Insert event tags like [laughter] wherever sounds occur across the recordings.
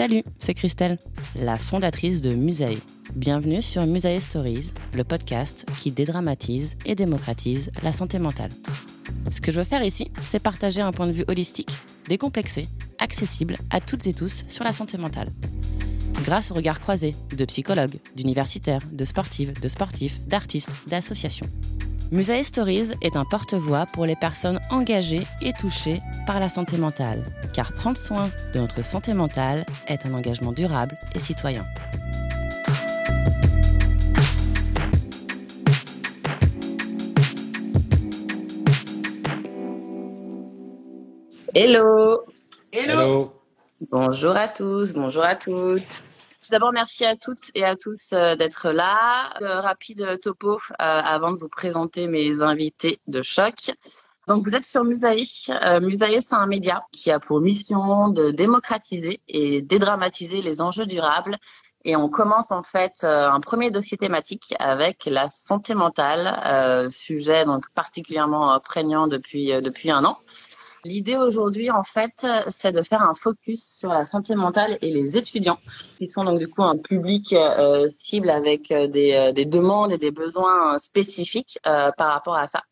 Salut, c'est Christelle, la fondatrice de Musae. Bienvenue sur Musae Stories, le podcast qui dédramatise et démocratise la santé mentale. Ce que je veux faire ici, c'est partager un point de vue holistique, décomplexé, accessible à toutes et tous sur la santé mentale. Grâce au regard croisé de psychologues, d'universitaires, de sportives, de sportifs, d'artistes, d'associations. Musae Stories est un porte-voix pour les personnes engagées et touchées par la santé mentale, car prendre soin de notre santé mentale est un engagement durable et citoyen. Hello. Hello. Bonjour à tous, bonjour à toutes. Tout d'abord, merci à toutes et à tous euh, d'être là. Euh, rapide topo euh, avant de vous présenter mes invités de choc. Donc, vous êtes sur Musaï. Musaï, c'est un média qui a pour mission de démocratiser et dédramatiser les enjeux durables. Et on commence en fait un premier dossier thématique avec la santé mentale, sujet donc particulièrement prégnant depuis depuis un an. L'idée aujourd'hui, en fait, c'est de faire un focus sur la santé mentale et les étudiants, qui sont donc du coup un public euh, cible avec euh, des, euh, des, demandes et des besoins spécifiques par rapport à ça.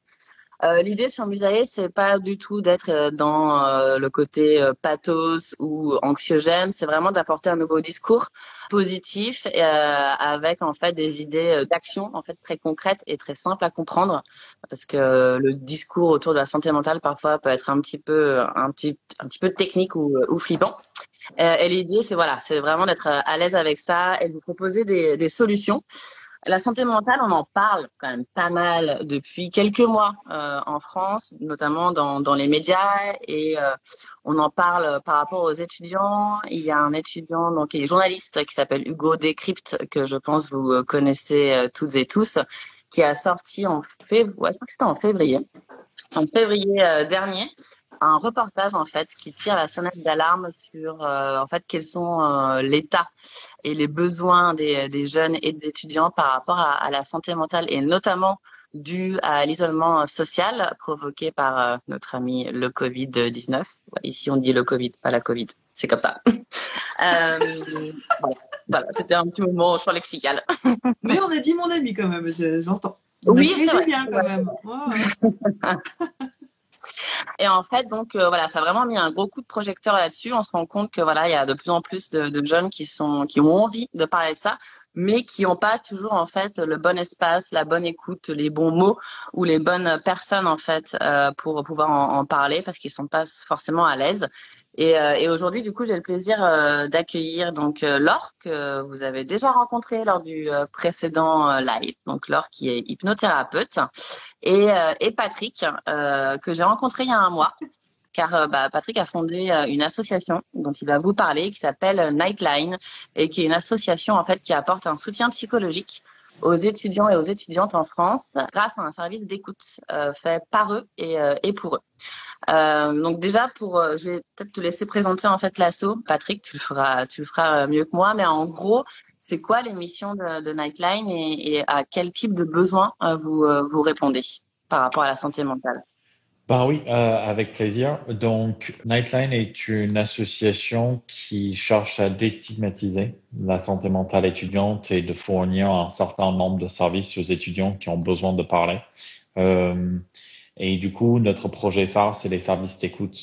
Euh, L'idée sur Musae, c'est pas du tout d'être dans euh, le côté pathos ou anxiogène, c'est vraiment d'apporter un nouveau discours positif et, avec en fait des idées d'action en fait très concrètes et très simples à comprendre, parce que le discours autour de la santé mentale parfois peut être un petit peu un petit un petit peu technique ou, ou flippant. et l'idée, c'est voilà, c'est vraiment d'être à l'aise avec ça et de vous proposer des, des solutions. La santé mentale, on en parle quand même pas mal depuis quelques mois euh, en France, notamment dans, dans les médias, et euh, on en parle par rapport aux étudiants. Il y a un étudiant, donc qui est journaliste, qui s'appelle Hugo Décrypte, que je pense vous connaissez euh, toutes et tous, qui a sorti en février, ouais, c'était en février, en février euh, dernier, un reportage en fait qui tire la sonnette d'alarme sur euh, en fait quels sont euh, l'état et les besoins des, des, jeunes et des étudiants par rapport à, à la santé mentale et notamment dû à l'isolement social provoqué par euh, notre ami le Covid-19. Ici on dit le Covid, pas la Covid. C'est comme ça. voilà, [laughs] voilà. c'était un petit moment champ lexical. [laughs] Mais on a dit mon ami quand même, j'entends. Oui, c'est vrai. Bien quand même. [laughs] Et en fait, donc euh, voilà, ça a vraiment mis un gros coup de projecteur là-dessus. On se rend compte que voilà, il y a de plus en plus de, jeunes qui sont qui ont envie de parler de ça, mais qui n'ont pas toujours en fait le bon espace, la bonne écoute, les bons mots ou les bonnes personnes en fait euh, pour pouvoir en, en parler parce qu'ils sont pas forcément à l'aise. Et, euh, et aujourd'hui, du coup, j'ai le plaisir euh, d'accueillir donc euh, Laure que vous avez déjà rencontré lors du précédent live. Donc Laure qui est hypnothérapeute et, et Patrick que j'ai rencontré il y a un mois car bah, Patrick a fondé une association dont il va vous parler qui s'appelle Nightline et qui est une association en fait qui apporte un soutien psychologique aux étudiants et aux étudiantes en France grâce à un service d'écoute euh, fait par eux et, euh, et pour eux. Euh, donc déjà pour, je vais peut-être te laisser présenter en fait l'assaut. Patrick, tu le feras, tu le feras mieux que moi, mais en gros, c'est quoi les missions de, de Nightline et, et, à quel type de besoins vous vous répondez par rapport à la santé mentale? Bah oui, euh, avec plaisir. Donc, Nightline est une association qui cherche à déstigmatiser la santé mentale étudiante et de fournir un certain nombre de services aux étudiants qui ont besoin de parler. Euh, et du coup, notre projet phare, c'est les services d'écoute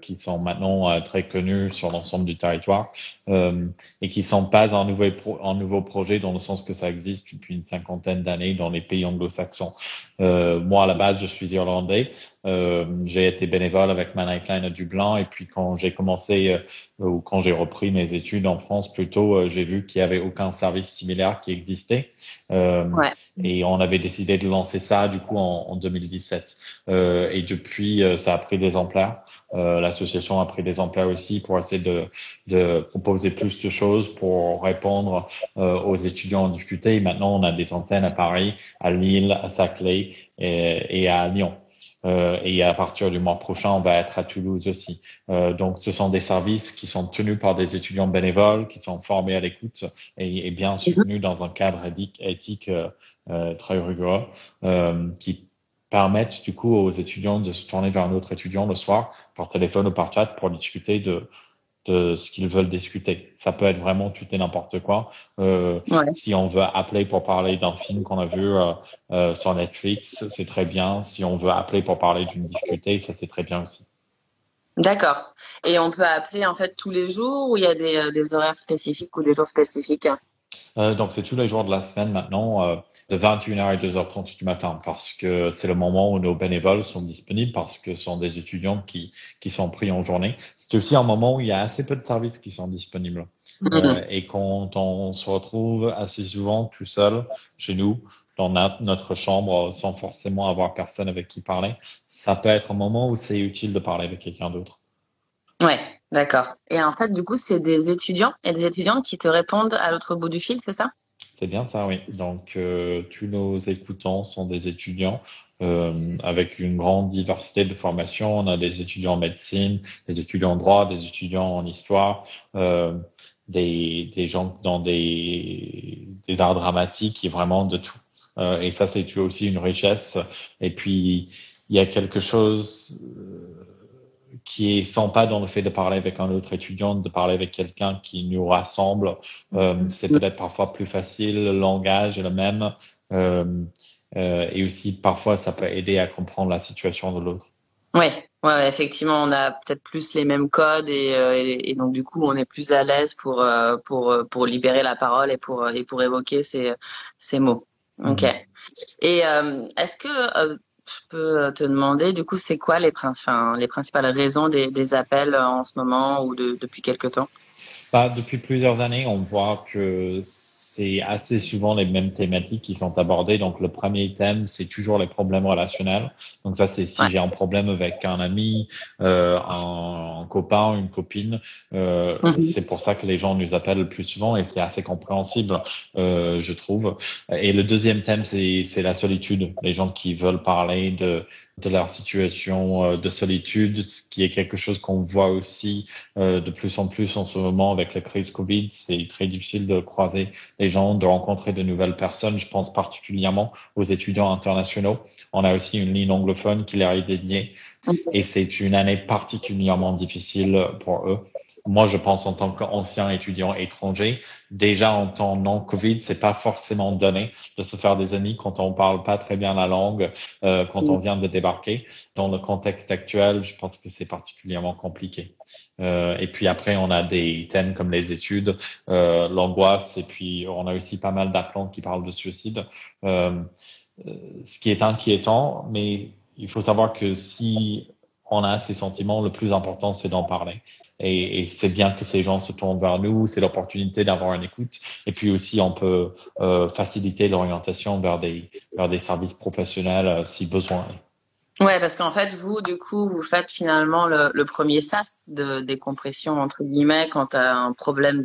qui sont maintenant euh, très connus sur l'ensemble du territoire euh, et qui sont pas un nouveau, un nouveau projet dans le sens que ça existe depuis une cinquantaine d'années dans les pays anglo-saxons. Euh, moi, à la base, je suis irlandais. Euh, j'ai été bénévole avec ma Nightline à Dublin et puis quand j'ai commencé euh, ou quand j'ai repris mes études en France, plutôt, euh, j'ai vu qu'il y avait aucun service similaire qui existait. Ouais. Et on avait décidé de lancer ça du coup en, en 2017. et depuis, ça a pris des ampleurs. L'association a pris des ampleurs aussi pour essayer de, de proposer plus de choses pour répondre aux étudiants en difficulté. Et maintenant, on a des antennes à Paris, à Lille, à Saclay et, et à Lyon. Euh, et à partir du mois prochain, on va être à Toulouse aussi. Euh, donc, ce sont des services qui sont tenus par des étudiants bénévoles, qui sont formés à l'écoute et, et, bien mhm. soutenus dans un cadre éthique, éthique euh, euh très rigoureux, euh, qui permettent du coup aux étudiants de se tourner vers un autre étudiant le soir par téléphone ou par chat pour discuter de de ce qu'ils veulent discuter. Ça peut être vraiment tout et n'importe quoi. Euh, Si on veut appeler pour parler d'un film qu'on a vu euh, euh, sur Netflix, c'est très bien. Si on veut appeler pour parler d'une difficulté, ça c'est très bien aussi. D'accord. Et on peut appeler en fait tous les jours ou il y a des, euh, des horaires spécifiques ou des jours spécifiques? Euh, donc, c'est tous les jours de la semaine maintenant, euh, de 21h à 2h30 du matin, parce que c'est le moment où nos bénévoles sont disponibles, parce que ce sont des étudiants qui, qui sont pris en journée. C'est aussi un moment où il y a assez peu de services qui sont disponibles. Mm-hmm. Euh, et quand on se retrouve assez souvent tout seul chez nous, dans notre chambre, sans forcément avoir personne avec qui parler, ça peut être un moment où c'est utile de parler avec quelqu'un d'autre. Ouais, d'accord. Et en fait, du coup, c'est des étudiants et des étudiantes qui te répondent à l'autre bout du fil, c'est ça? C'est bien ça, oui. Donc, euh, tous nos écoutants sont des étudiants euh, avec une grande diversité de formations. On a des étudiants en médecine, des étudiants en droit, des étudiants en histoire, euh, des, gens dans des, arts dramatiques, et vraiment de tout. Et ça, c'est aussi une richesse. Et puis, il y a quelque chose qui est sympa dans le fait de parler avec un autre étudiant, de parler avec quelqu'un qui nous rassemble. Euh, mm-hmm. c'est peut-être parfois plus facile, le langage est le même. Euh, euh, et aussi, parfois, ça peut aider à comprendre la situation de l'autre. Oui, ouais, effectivement, on a peut-être plus les mêmes codes et, et, et, donc du coup, on est plus à l'aise pour pour pour libérer la parole et pour et pour évoquer ces ces mots. Ok. Mm-hmm. Et est-ce que je peux te demander, du coup, c'est quoi les, enfin, les principales raisons des, appels en ce moment ou de, depuis quelque temps? Bah, Depuis plusieurs années, on voit que c'est assez souvent les mêmes thématiques qui sont abordées. Donc, le premier thème, c'est toujours les problèmes relationnels. Donc, ça, c'est si j'ai un problème avec un ami, euh, un, un, copain, une copine. Euh, mhm. C'est pour ça que les gens nous appellent le plus souvent et c'est assez compréhensible, euh, je trouve. Et le deuxième thème, c'est la solitude. Les gens qui veulent parler de de leur situation euh, de solitude, ce qui est quelque chose qu'on voit aussi euh, de plus en plus en ce moment avec la crise Covid. C'est très difficile de croiser les gens, de rencontrer de nouvelles personnes. Je pense particulièrement aux étudiants internationaux. On a aussi une ligne anglophone qui leur est dédiée et c'est une année particulièrement difficile pour eux moi, je pense en tant qu'ancien étudiant étranger, déjà en temps non Covid, c'est pas forcément donné de se faire des amis quand on parle pas très bien la langue, euh, quand on vient de débarquer. Dans le contexte actuel, je pense que c'est particulièrement compliqué. Euh, et puis après, on a des thèmes comme les études, euh, l'angoisse, et puis on a aussi pas mal d'appelants qui parlent de suicide, ce qui est inquiétant, mais il faut savoir que si on a ces sentiments, le plus important, c'est d'en parler. Et, c'est bien que ces gens se tournent vers nous, c'est l'opportunité d'avoir une écoute. Et puis aussi, on peut euh, faciliter l'orientation vers des, vers des services professionnels euh, si besoin. Ouais, parce qu'en fait, vous, du coup, vous faites finalement le, premier sas de décompression entre guillemets quand tu as un problème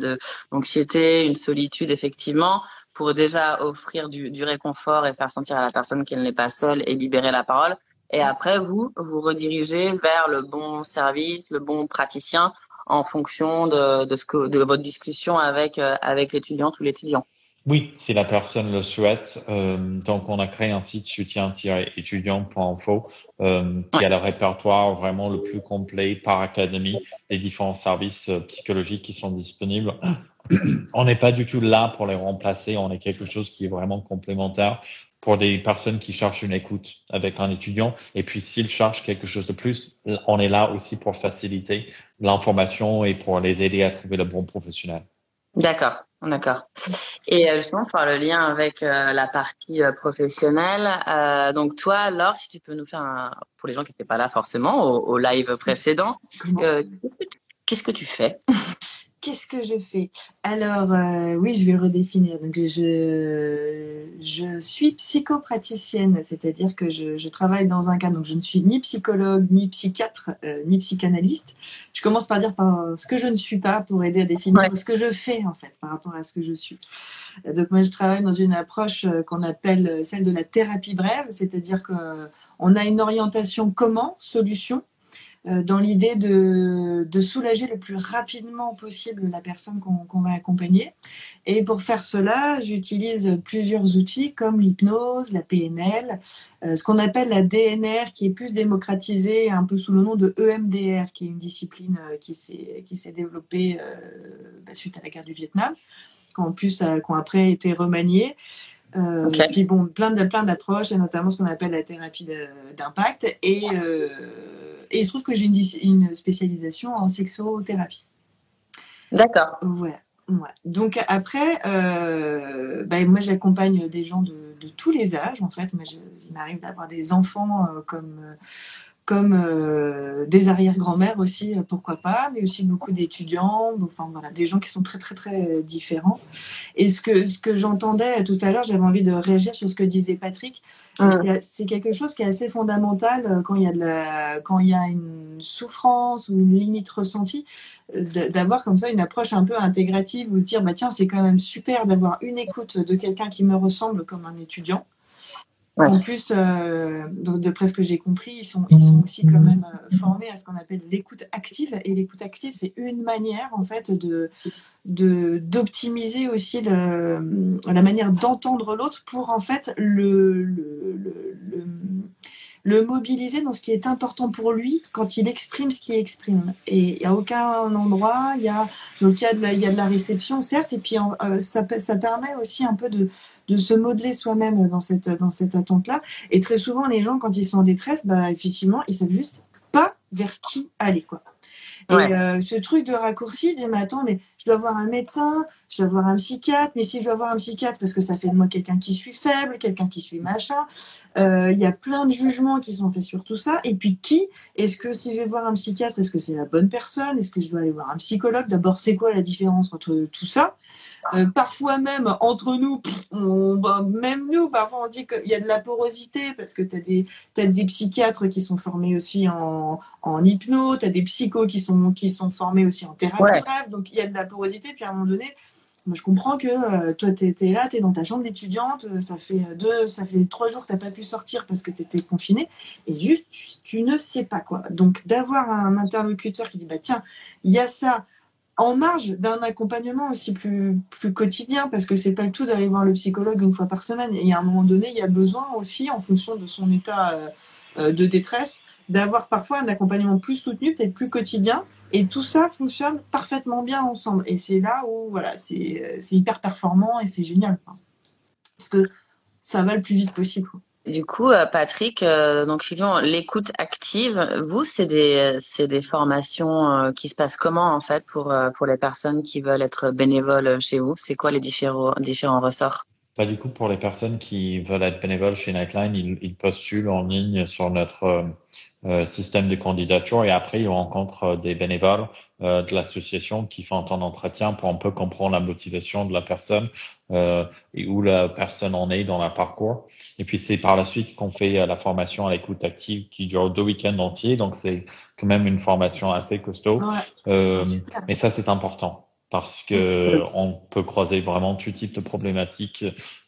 d'anxiété, une solitude, effectivement pour déjà offrir du réconfort et faire sentir à la personne qu'elle n'est pas seule et libérer la parole. Et après, vous, vous redirigez vers le bon service, le bon praticien en fonction de, de ce que, de votre discussion avec, euh, avec l'étudiante ou l'étudiant. Oui, si la personne le souhaite. Euh, donc, on a créé un site soutien-étudiant.info euh, qui a le répertoire vraiment le plus complet par académie des différents services psychologiques qui sont disponibles. [clears throat] on n'est pas du tout là pour les remplacer. On est quelque chose qui est vraiment complémentaire pour des personnes qui cherchent une écoute avec un étudiant. Et puis, s'ils cherchent quelque chose de plus, on est là aussi pour faciliter l'information et pour les aider à trouver le bon professionnel. D'accord, d'accord. Et euh, justement, pour faire le lien avec euh, la partie euh, professionnelle, donc toi, Laure, si tu peux nous faire un, pour les gens qui n'étaient pas là forcément au, au live précédent, qu'est-ce que tu fais? Qu'est-ce que je fais? Alors, euh, oui, je vais redéfinir. Donc, je, je suis psychopraticienne, c'est-à-dire que je, je, travaille dans un cas. Donc, je ne suis ni psychologue, ni psychiatre, euh, ni psychanalyste. Je commence par dire par ce que je ne suis pas pour aider à définir ce que je fais, en fait, par rapport à ce que je suis. Donc, moi, je travaille dans une approche euh, qu'on appelle celle de la thérapie brève, c'est-à-dire qu'on a une orientation comment, solution, euh, dans l'idée de, de, soulager le plus rapidement possible la personne qu'on va accompagner. Et pour faire cela, j'utilise plusieurs outils comme l'hypnose, la PNL, euh, ce qu'on appelle la DNR, qui est plus démocratisée un peu sous le nom de EMDR, qui est une discipline euh, qui s'est développée bah, suite à la guerre du Vietnam, qui en plus qui ont après été remaniée. Euh, Puis bon, plein de plein d'approches, et notamment ce qu'on appelle la thérapie d'impact. Et euh, et il se trouve que j'ai une, spécialisation en sexothérapie. D'accord. Ouais. Donc après, euh, bah, moi j'accompagne des gens de, tous les âges en fait. Moi, il m'arrive d'avoir des enfants euh, comme comme euh, des arrière-grand-mères aussi, euh, pourquoi pas, mais aussi beaucoup d'étudiants, enfin voilà, des gens qui sont très très très différents. Et ce que ce que j'entendais tout à l'heure, j'avais envie de réagir sur ce que disait Patrick. C'est quelque chose qui est assez fondamental euh, quand il y a de la, quand il y a une souffrance ou une limite ressentie, d'avoir comme ça une approche un peu intégrative ou de dire bah tiens c'est quand même super d'avoir une écoute de quelqu'un qui me ressemble comme un étudiant en plus, euh, d'après ce que j'ai compris, ils sont, ils sont aussi quand même euh, formés à ce qu'on appelle l'écoute active. Et l'écoute active, c'est une manière, en fait, de d'optimiser aussi le, la manière d'entendre l'autre pour, en fait, le, le, le, le, mobiliser dans ce qui est important pour lui quand il exprime ce qu'il exprime. Et à aucun endroit, il y a, donc il y a, de la, il y a de la réception, certes, et puis euh, ça, ça permet aussi un peu de de se modeler soi-même dans cette, dans cette attente-là. Et très souvent, les gens, quand ils sont en détresse, bah, effectivement, ils savent juste pas vers qui aller. Quoi. Et euh, ce truc de raccourci, dit, mais attends, mais je dois voir un médecin, je dois voir un psychiatre, mais si je dois voir un psychiatre, parce que ça fait de moi quelqu'un qui suis faible, quelqu'un qui suis machin, euh, il y a plein de jugements qui sont faits sur tout ça. Et puis qui Est-ce que si je vais voir un psychiatre, est-ce que c'est la bonne personne? Est-ce que je dois aller voir un psychologue? D'abord, c'est quoi la différence entre tout ça? Euh, Parfois même, entre nous, on, bah, même nous, parfois on dit qu'il y a de la porosité, parce que tu as des, as des psychiatres qui sont formés aussi en, en hypno, tu as des psychos qui sont, qui sont formés aussi en thérapie bref, donc il y a de la porosité, puis à un moment donné, moi, je comprends que euh, toi, tu es, là, tu es dans ta chambre d'étudiante, euh, ça fait deux, ça fait trois jours que tu n'as pas pu sortir parce que tu étais confiné, et juste, tu, ne sais pas quoi. Donc, d'avoir un interlocuteur qui dit, bah tiens, il y a ça en marge d'un accompagnement aussi plus, plus quotidien, parce que c'est pas le tout d'aller voir le psychologue une fois par semaine. Et à un moment donné, il y a besoin aussi, en fonction de son état euh, de détresse, d'avoir parfois un accompagnement plus soutenu, peut-être plus quotidien, et tout ça fonctionne parfaitement bien ensemble. Et c'est là où voilà, c'est hyper performant et c'est génial. Parce que ça va le plus vite possible. Du coup, euh, Patrick, euh, donc l'écoute active, vous, c'est des, c'est des formations euh, qui se passent comment en fait pour, pour les personnes qui veulent être bénévoles chez vous? C'est quoi les différents, différents ressorts? Bah, Du coup, pour les personnes qui veulent être bénévoles chez Nightline, ils, ils postulent en ligne sur notre euh, système de candidature et après ils rencontrent euh, des bénévoles euh, de l'association qui font un entretien pour un peu comprendre la motivation de la personne et où la personne en est dans la parcours. Et puis c'est par la suite qu'on fait la formation à l'écoute active qui dure deux week-ends entiers. Donc c'est quand même une formation assez costaud. mais ça c'est important parce que on peut croiser vraiment tout type de problématiques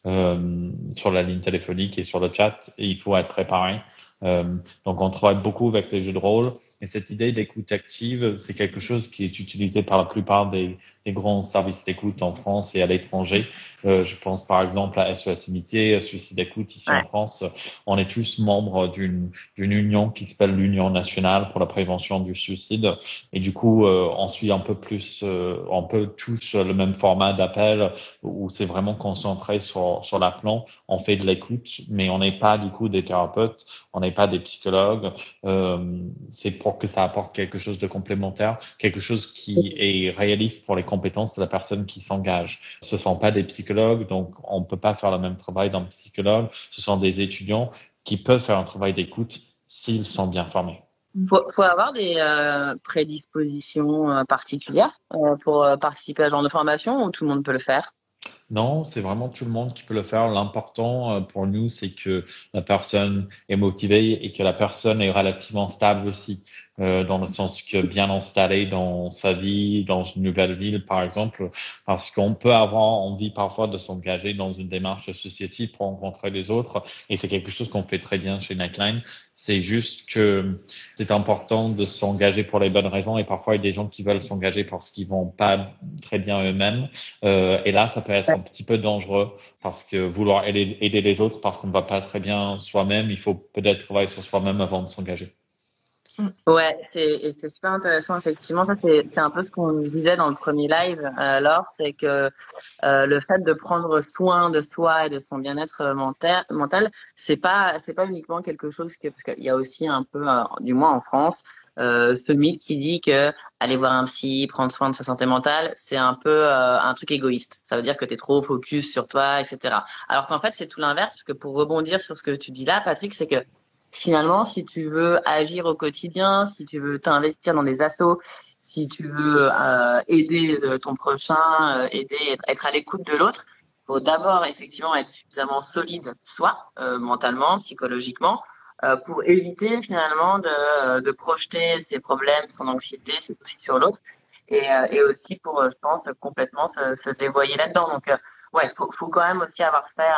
euh, sur la ligne téléphonique et sur le chat et il faut être préparé. Euh, donc on travaille beaucoup avec les jeux de rôle. Et cette idée d'écoute active, c'est quelque chose qui est utilisé par la plupart des, des grands services d'écoute en France et à l'étranger. Euh, je pense par exemple à SOS Amitié, Suicide Écoute ici en France. On est tous membres d'une union qui s'appelle l'Union nationale pour la prévention du suicide. Et du coup, euh, on suit un peu plus, euh, on peut tous le même format d'appel où c'est vraiment concentré sur sur l'appel. On fait de l'écoute, mais on n'est pas du coup des thérapeutes, on n'est pas des psychologues. Euh, c'est pour que ça apporte quelque chose de complémentaire, quelque chose qui est réaliste pour les compétences de la personne qui s'engage. Ce sont pas des psychologues, donc on peut pas faire le même travail d'un psychologue. Ce sont des étudiants qui peuvent faire un travail d'écoute s'ils sont bien formés. Il faut, faut, avoir des euh, prédispositions euh, particulières euh, pour participer à ce genre de formation ou tout le monde peut le faire? Non, c'est vraiment tout le monde qui peut le faire. L'important pour nous, c'est que la personne est motivée et que la personne est relativement stable aussi. Euh, dans le sens que bien installé dans sa vie, dans une nouvelle ville, par exemple, parce qu'on peut avoir envie parfois de s'engager dans une démarche associative pour rencontrer les autres, et c'est quelque chose qu'on fait très bien chez Nightline. C'est juste que c'est important de s'engager pour les bonnes raisons, et parfois il y a des gens qui veulent s'engager parce qu'ils vont pas très bien eux-mêmes, euh, et là ça peut être un petit peu dangereux parce que vouloir aider, aider les autres parce qu'on va pas très bien soi-même, il faut peut-être travailler sur soi-même avant de s'engager. Ouais, c'est c'est super intéressant effectivement. Ça c'est c'est un peu ce qu'on disait dans le premier live. Euh, alors c'est que euh, le fait de prendre soin de soi et de son bien-être mental, mental, c'est pas c'est pas uniquement quelque chose que parce qu'il y a aussi un peu, euh, du moins en France, euh, ce mythe qui dit que aller voir un psy, prendre soin de sa santé mentale, c'est un peu un truc égoïste. Ça veut dire que tu es trop focus sur toi, etc. Alors qu'en fait, c'est tout l'inverse, parce que pour rebondir sur ce que tu dis là, Patrick, c'est que finalement, si tu veux agir au quotidien, si tu veux t'investir dans des assos, si tu veux euh, aider euh, ton prochain, euh, aider, être à l'écoute de l'autre, faut d'abord effectivement être suffisamment solide, soit mentalement, psychologiquement, pour éviter finalement de, de projeter ses problèmes, son anxiété, ses soucis sur l'autre, et, et aussi pour, je pense, complètement se, se dévoyer là-dedans. Donc, ouais, faut, faut quand même aussi avoir fait,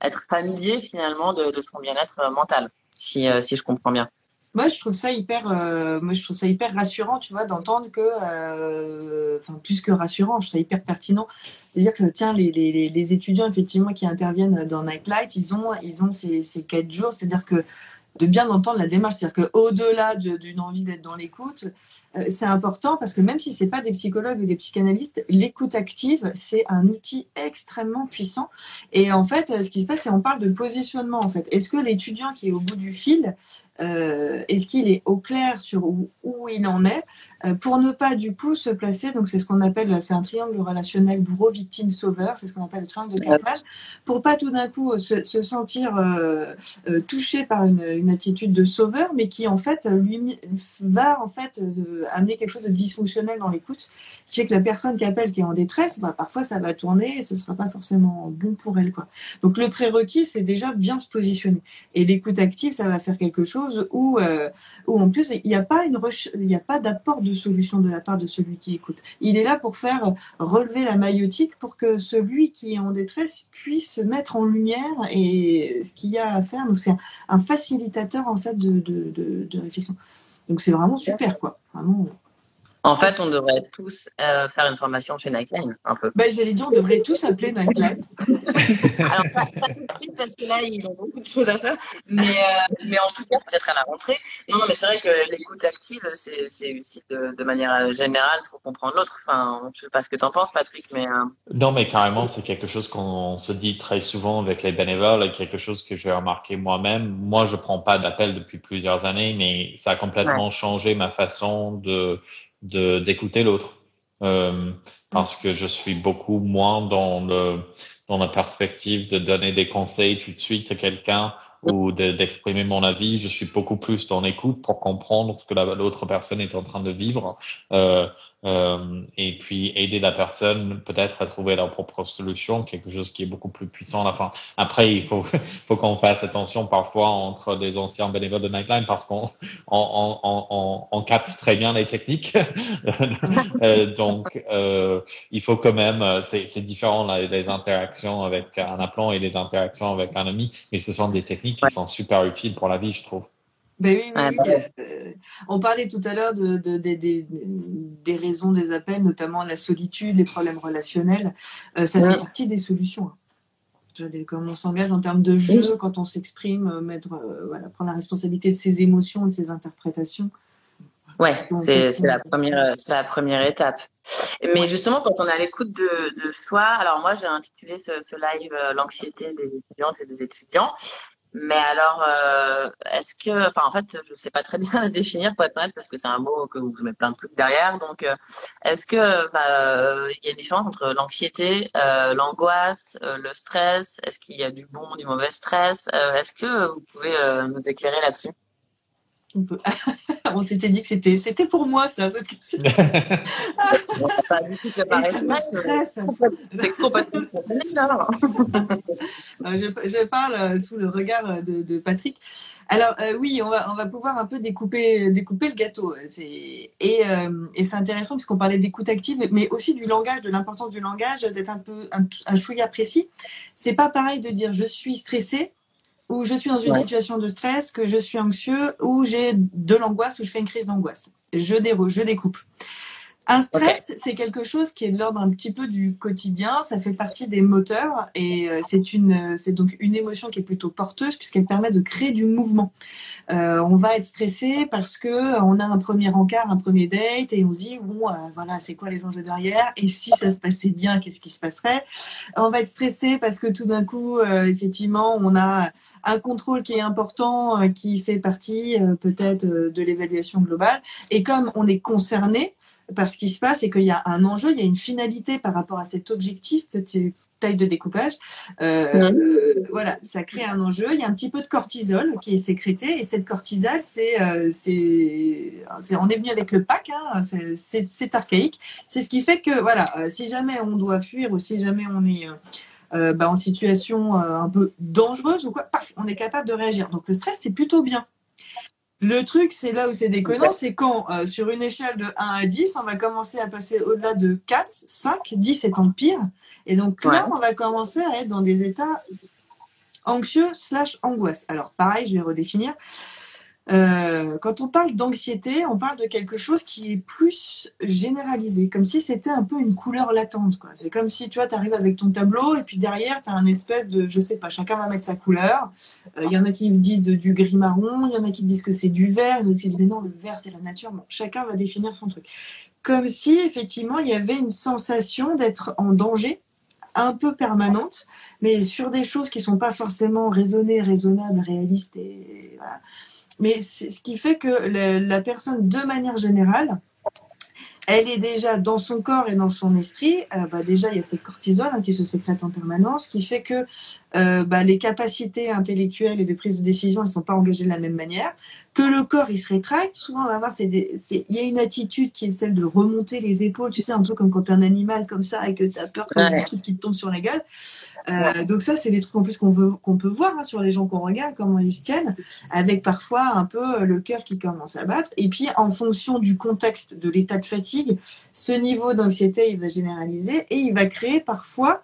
être familier finalement de, de son bien-être mental si, euh, si je comprends bien. Moi, je trouve ça hyper, euh, moi, je trouve ça hyper rassurant, tu vois, d'entendre que, euh, enfin, plus que rassurant, je trouve ça hyper pertinent de dire que, tiens, les, les, les, étudiants, effectivement, qui interviennent dans Nightlight, ils ont, ils ont ces, ces quatre jours, c'est-à-dire que de bien entendre la démarche. C'est-à-dire qu'au-delà d'une envie d'être dans l'écoute, euh, c'est important parce que même si c'est pas des psychologues ou des psychanalystes, l'écoute active, c'est un outil extrêmement puissant. Et en fait, ce qui se passe, c'est on parle de positionnement. En fait, est-ce que l'étudiant qui est au bout du fil, euh, est-ce qu'il est au clair sur où, il en est? euh, pour ne pas du coup se placer donc c'est ce qu'on appelle c'est un triangle relationnel bourreau victime sauveur c'est ce qu'on appelle le triangle de Kaplan pour pas tout d'un coup se, se sentir euh, euh, touché par une, une, attitude de sauveur mais qui en fait lui va en fait euh, amener quelque chose de dysfonctionnel dans l'écoute qui fait que la personne qui appelle qui est en détresse bah, parfois ça va tourner et ce sera pas forcément bon pour elle quoi. Donc le prérequis c'est déjà bien se positionner. Et l'écoute active ça va faire quelque chose où, euh, où en plus il n'y a pas une il n'y a pas d'apport de solution de la part de celui qui écoute. Il est là pour faire relever la maillotique pour que celui qui est en détresse puisse mettre en lumière et ce qu'il y a à faire. Donc c'est un facilitateur en fait de, de, de, de réflexion. Donc c'est vraiment super quoi. En fait, on devrait tous euh, faire une formation chez Nightline, un peu. Ben, J'allais dire, on devrait tous appeler Nightline. Alors, pas, pas, tout de suite, parce que là, ils ont beaucoup de choses à faire. Mais, euh, mais en tout cas, peut-être à la rentrée. Non, non, mais c'est vrai que l'écoute active, c'est aussi de, de, manière générale pour comprendre l'autre. Enfin, je sais pas ce que tu en penses, Patrick, mais... Euh... Non, mais carrément, c'est quelque chose qu'on se dit très souvent avec les bénévoles et quelque chose que j'ai remarqué moi-même. Moi, je prends pas d'appel depuis plusieurs années, mais ça a complètement ouais. changé ma façon de de d'écouter l'autre euh, parce que je suis beaucoup moins dans le dans la perspective de donner des conseils tout de suite à quelqu'un ou d'exprimer mon avis. Je suis beaucoup plus dans l'écoute pour comprendre ce que l'autre personne est en train de vivre. Euh, euh, et puis aider la personne peut-être à trouver leur propre solution, quelque chose qui est beaucoup plus puissant à la fin. Après, il faut, [laughs] faut qu'on fasse attention parfois entre des anciens bénévoles de Nightline parce qu'on on, on, on, on capte très bien les techniques. [laughs] euh, donc, euh, il faut quand même, c'est différent les, les, interactions avec un appelant et les interactions avec un ami, mais ce sont des techniques qui sont super utiles pour la vie, je trouve. Ben oui, oui, oui. Euh, on parlait tout à l'heure de, de, de, des raisons des appels, notamment la solitude, les problèmes relationnels. Euh, ça fait partie des solutions. Hein. Comme on s'engage en termes de jeu, quand on s'exprime, euh, mettre, voilà, prendre la responsabilité de ses émotions, de ses interprétations. Ouais, c'est la première, c'est la première étape. Mais justement, quand on est à l'écoute de, de, soi, alors moi j'ai intitulé ce, ce live l'anxiété des étudiants et des étudiants. Mais alors, euh, est-ce que, enfin, en fait, je sais pas très bien [laughs] le définir pour être parce que c'est un mot que vous mettez plein de trucs derrière. Donc, euh, est-ce que bah, il y a une différence entre l'anxiété, euh, l'angoisse, euh, le stress? Est-ce qu'il y a du bon, du mauvais stress? Est-ce que vous pouvez nous éclairer là-dessus? On, peut... [laughs] on s'était dit que c'était, c'était pour moi, ça, cette question. [laughs] pas du tout stress. C'est complètement [laughs] je, je, parle euh, sous le regard de, de Patrick. Alors euh, oui, on va, on va pouvoir un peu découper, découper le gâteau. Et, euh, et c'est intéressant puisqu'on parlait d'écoute active, mais aussi du langage, de l'importance du langage, d'être un peu un, un chouïa précis. C'est pas pareil de dire je suis stressé où je suis dans une situation de stress, que je suis anxieux, ou j'ai de l'angoisse, ou je fais une crise d'angoisse. Je, je découpe. Un stress, c'est quelque chose qui est de l'ordre un petit peu du quotidien. Ça fait partie des moteurs et euh, c'est une, c'est donc une émotion qui est plutôt porteuse puisqu'elle permet de créer du mouvement. Euh, on va être stressé parce que on a un premier encart, un premier date et on se dit bon, euh, voilà, c'est quoi les enjeux derrière Et si ça se passait bien, qu'est-ce qui se passerait? On va être stressé parce que tout d'un coup, effectivement, on a un contrôle qui est important, qui fait partie peut-être de l'évaluation globale. Et comme on est concerné, parce qu'il se passe, c'est qu'il y a un enjeu, il y a une finalité par rapport à cet objectif, petite taille de découpage. Euh, euh, voilà, ça crée un enjeu. Il y a un petit peu de cortisol qui est sécrété, et cette cortisol, c'est, euh, c'est, on est venu avec le pack, hein, c'est, archaïque. C'est ce qui fait que, voilà, si jamais on doit fuir ou si jamais on est bah, en situation un peu dangereuse ou quoi, paf, on est capable de réagir. Donc le stress, c'est plutôt bien. Le truc, c'est là où c'est déconnant, c'est quand euh, sur une échelle de 1 à 10, on va commencer à passer au-delà de 4, 5, 10 étant pire. Et donc là, on va commencer à être dans des états anxieux slash angoisse. Alors pareil, je vais redéfinir. Euh, quand on parle d'anxiété, on parle de quelque chose qui est plus généralisé, comme si c'était un peu une couleur latente. C'est comme si tu vois, arrives avec ton tableau et puis derrière, tu as un espèce de, je sais pas, chacun va mettre sa couleur. Il euh, y en a qui disent du gris marron, il y en a qui disent que c'est du vert, a qui disent mais non, le vert c'est la nature. Bon, chacun va définir son truc. Comme si effectivement il y avait une sensation d'être en danger un peu permanente, mais sur des choses qui sont pas forcément raisonnées, raisonnables, réalistes et mais ce qui fait que la personne, de manière générale, elle est déjà dans son corps et dans son esprit. Euh, bah déjà, il y a cette cortisol hein, qui se sécrète en permanence, qui fait que euh, bah, les capacités intellectuelles et de prise de décision ne sont pas engagées de la même manière, que le corps il se rétracte. Souvent, on va voir, il y a une attitude qui est celle de remonter les épaules, tu sais, un peu comme quand tu es un animal comme ça et que tu as peur qu'il y ait un truc qui te tombe sur la gueule. Euh, donc ça, c'est des trucs en plus qu'on peut voir hein, sur les gens qu'on regarde, comment ils se tiennent, avec parfois un peu le cœur qui commence à battre. Et puis, en fonction du contexte, de l'état de fatigue, ce niveau d'anxiété, il va généraliser et il va créer parfois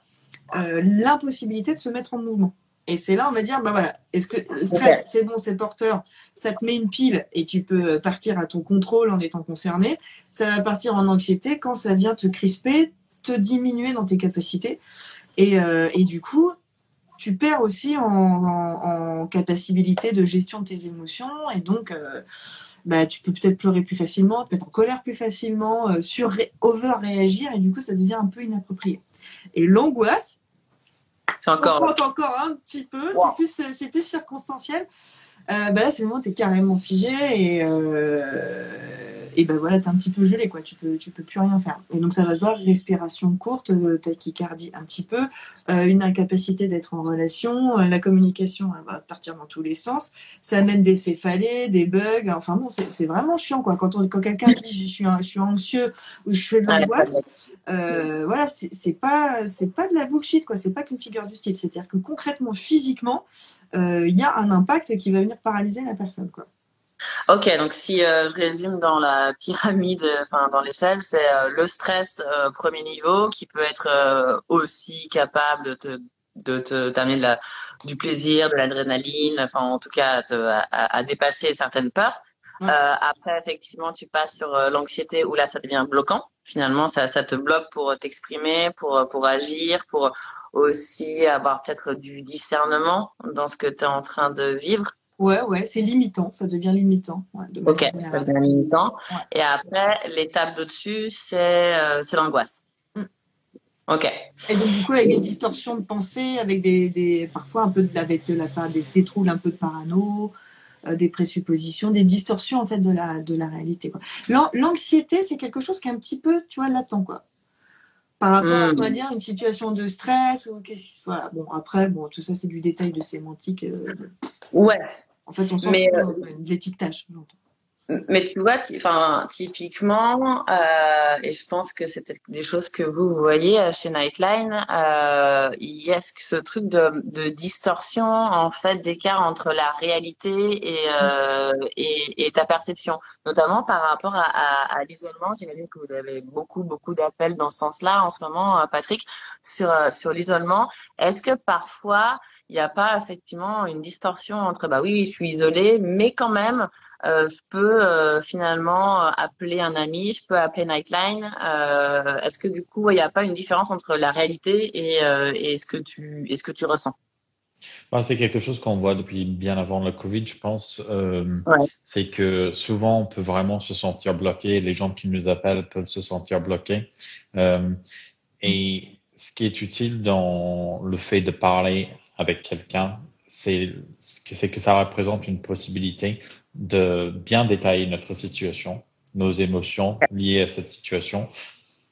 euh, l'impossibilité de se mettre en mouvement. Et c'est là, on va dire, bah voilà, est-ce que le stress, c'est bon, c'est porteur, ça te met une pile et tu peux partir à ton contrôle en étant concerné. Ça va partir en anxiété quand ça vient te crisper, te diminuer dans tes capacités. Et, euh, et du coup, tu perds aussi en, en, en, capacité de gestion de tes émotions et donc euh, bah, tu peux peut-être pleurer plus facilement, tu peux être en colère plus facilement, euh, sur over réagir et du coup ça devient un peu inapproprié. Et l'angoisse, c'est encore... encore un petit peu, c'est plus, plus circonstanciel. Euh, bah là, c'est le moment où tu es carrément figé et, euh, et ben voilà, tu es un petit peu gelé, quoi. Tu peux, tu peux plus rien faire. Et donc, ça va se voir respiration courte, euh, tachycardie un petit peu, euh, une incapacité d'être en relation, la communication va partir dans tous les sens. Ça amène des céphalées, des bugs. Enfin bon, c'est vraiment chiant, quoi. Quand, on, quand quelqu'un dit je suis, je suis anxieux ou je fais de l'angoisse, voilà, c'est pas, c'est pas de la bullshit, quoi. C'est pas qu'une figure du style. C'est-à-dire que concrètement, physiquement, il y a un impact qui va venir paralyser la personne, quoi. Ok, donc si euh, je résume dans la pyramide, enfin dans l'échelle, c'est euh, le stress euh, premier niveau qui peut être aussi capable de te de t'amener du plaisir, de l'adrénaline, enfin en tout cas à, dépasser certaines peurs. Après, effectivement, tu passes sur l'anxiété où là, ça devient bloquant. Finalement, ça, ça te bloque pour t'exprimer, pour pour agir, pour aussi avoir peut-être du discernement dans ce que tu es en train de vivre. Ouais, ouais, c'est limitant, ça devient limitant. ok, ça devient limitant. Et après, l'étape d'au-dessus, c'est euh, l'angoisse. Mm. Ok. Et donc, du coup, avec des distorsions de pensée, avec des, des parfois un peu de, avec de la part, des, des troubles un peu de parano, euh, des présuppositions, des distorsions en fait de la, de la réalité. L'anxiété, c'est quelque chose qui est un petit peu, tu vois, latent, quoi. Par rapport à, on va mm. dire, une situation de stress ou voilà. Bon, après, bon, tout ça, c'est du détail de sémantique. Euh, ouais. En fait, on s'en fout euh, de l'étiquetage. Mais tu vois, enfin, typiquement, euh, et je pense que c'est peut-être des choses que vous, voyez euh, chez Nightline, euh, il y a ce, truc de, de, distorsion, en fait, d'écart entre la réalité et, euh, et, et, ta perception, notamment par rapport à, à, à l'isolement. J'imagine que vous avez beaucoup, beaucoup d'appels dans ce sens-là en ce moment, euh, Patrick, sur, sur l'isolement. Est-ce que parfois, il n'y a pas effectivement une distorsion entre, bah oui, je suis isolée, mais quand même, euh, je peux euh, finalement euh, appeler un ami, je peux appeler Nightline. est-ce que du coup, il n'y a pas une différence entre la réalité et, et ce que tu, et ce que tu ressens? Bah, c'est quelque chose qu'on voit depuis bien avant le Covid, je pense. C'est que souvent, on peut vraiment se sentir bloqué. Les gens qui nous appellent peuvent se sentir bloqués. et ce qui est utile dans le fait de parler avec quelqu'un, c'est que ça représente une possibilité de bien détailler notre situation, nos émotions liées à cette situation,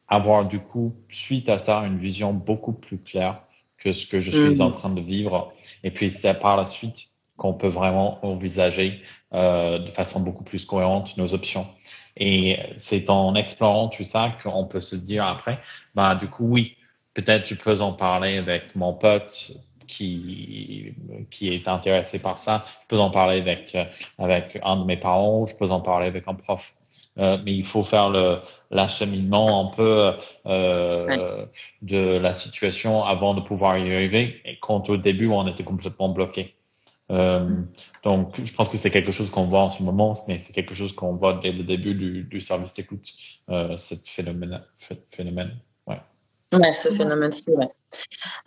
avoir du coup, suite à ça, une vision beaucoup plus claire que ce que je suis en mm. train de vivre. Et puis c'est par la suite qu'on peut vraiment envisager euh, de façon beaucoup plus cohérente nos options. Et c'est en explorant tout ça qu'on peut se dire après, bah du coup oui, peut-être je peux en parler avec mon pote, qui, qui est intéressé par ça. Je peux en parler avec, avec un de mes parents, je peux en parler avec un prof. Euh, mais il faut faire le l'acheminement un peu euh, de la situation avant de pouvoir y arriver. Et quand au début on était complètement bloqué. Euh, donc je pense que c'est quelque chose qu'on voit en ce moment, mais c'est quelque chose qu'on voit dès le début du, du service d'écoute, euh, cette phénomène. phénomène. Ouais, ce phénomène-ci, ouais.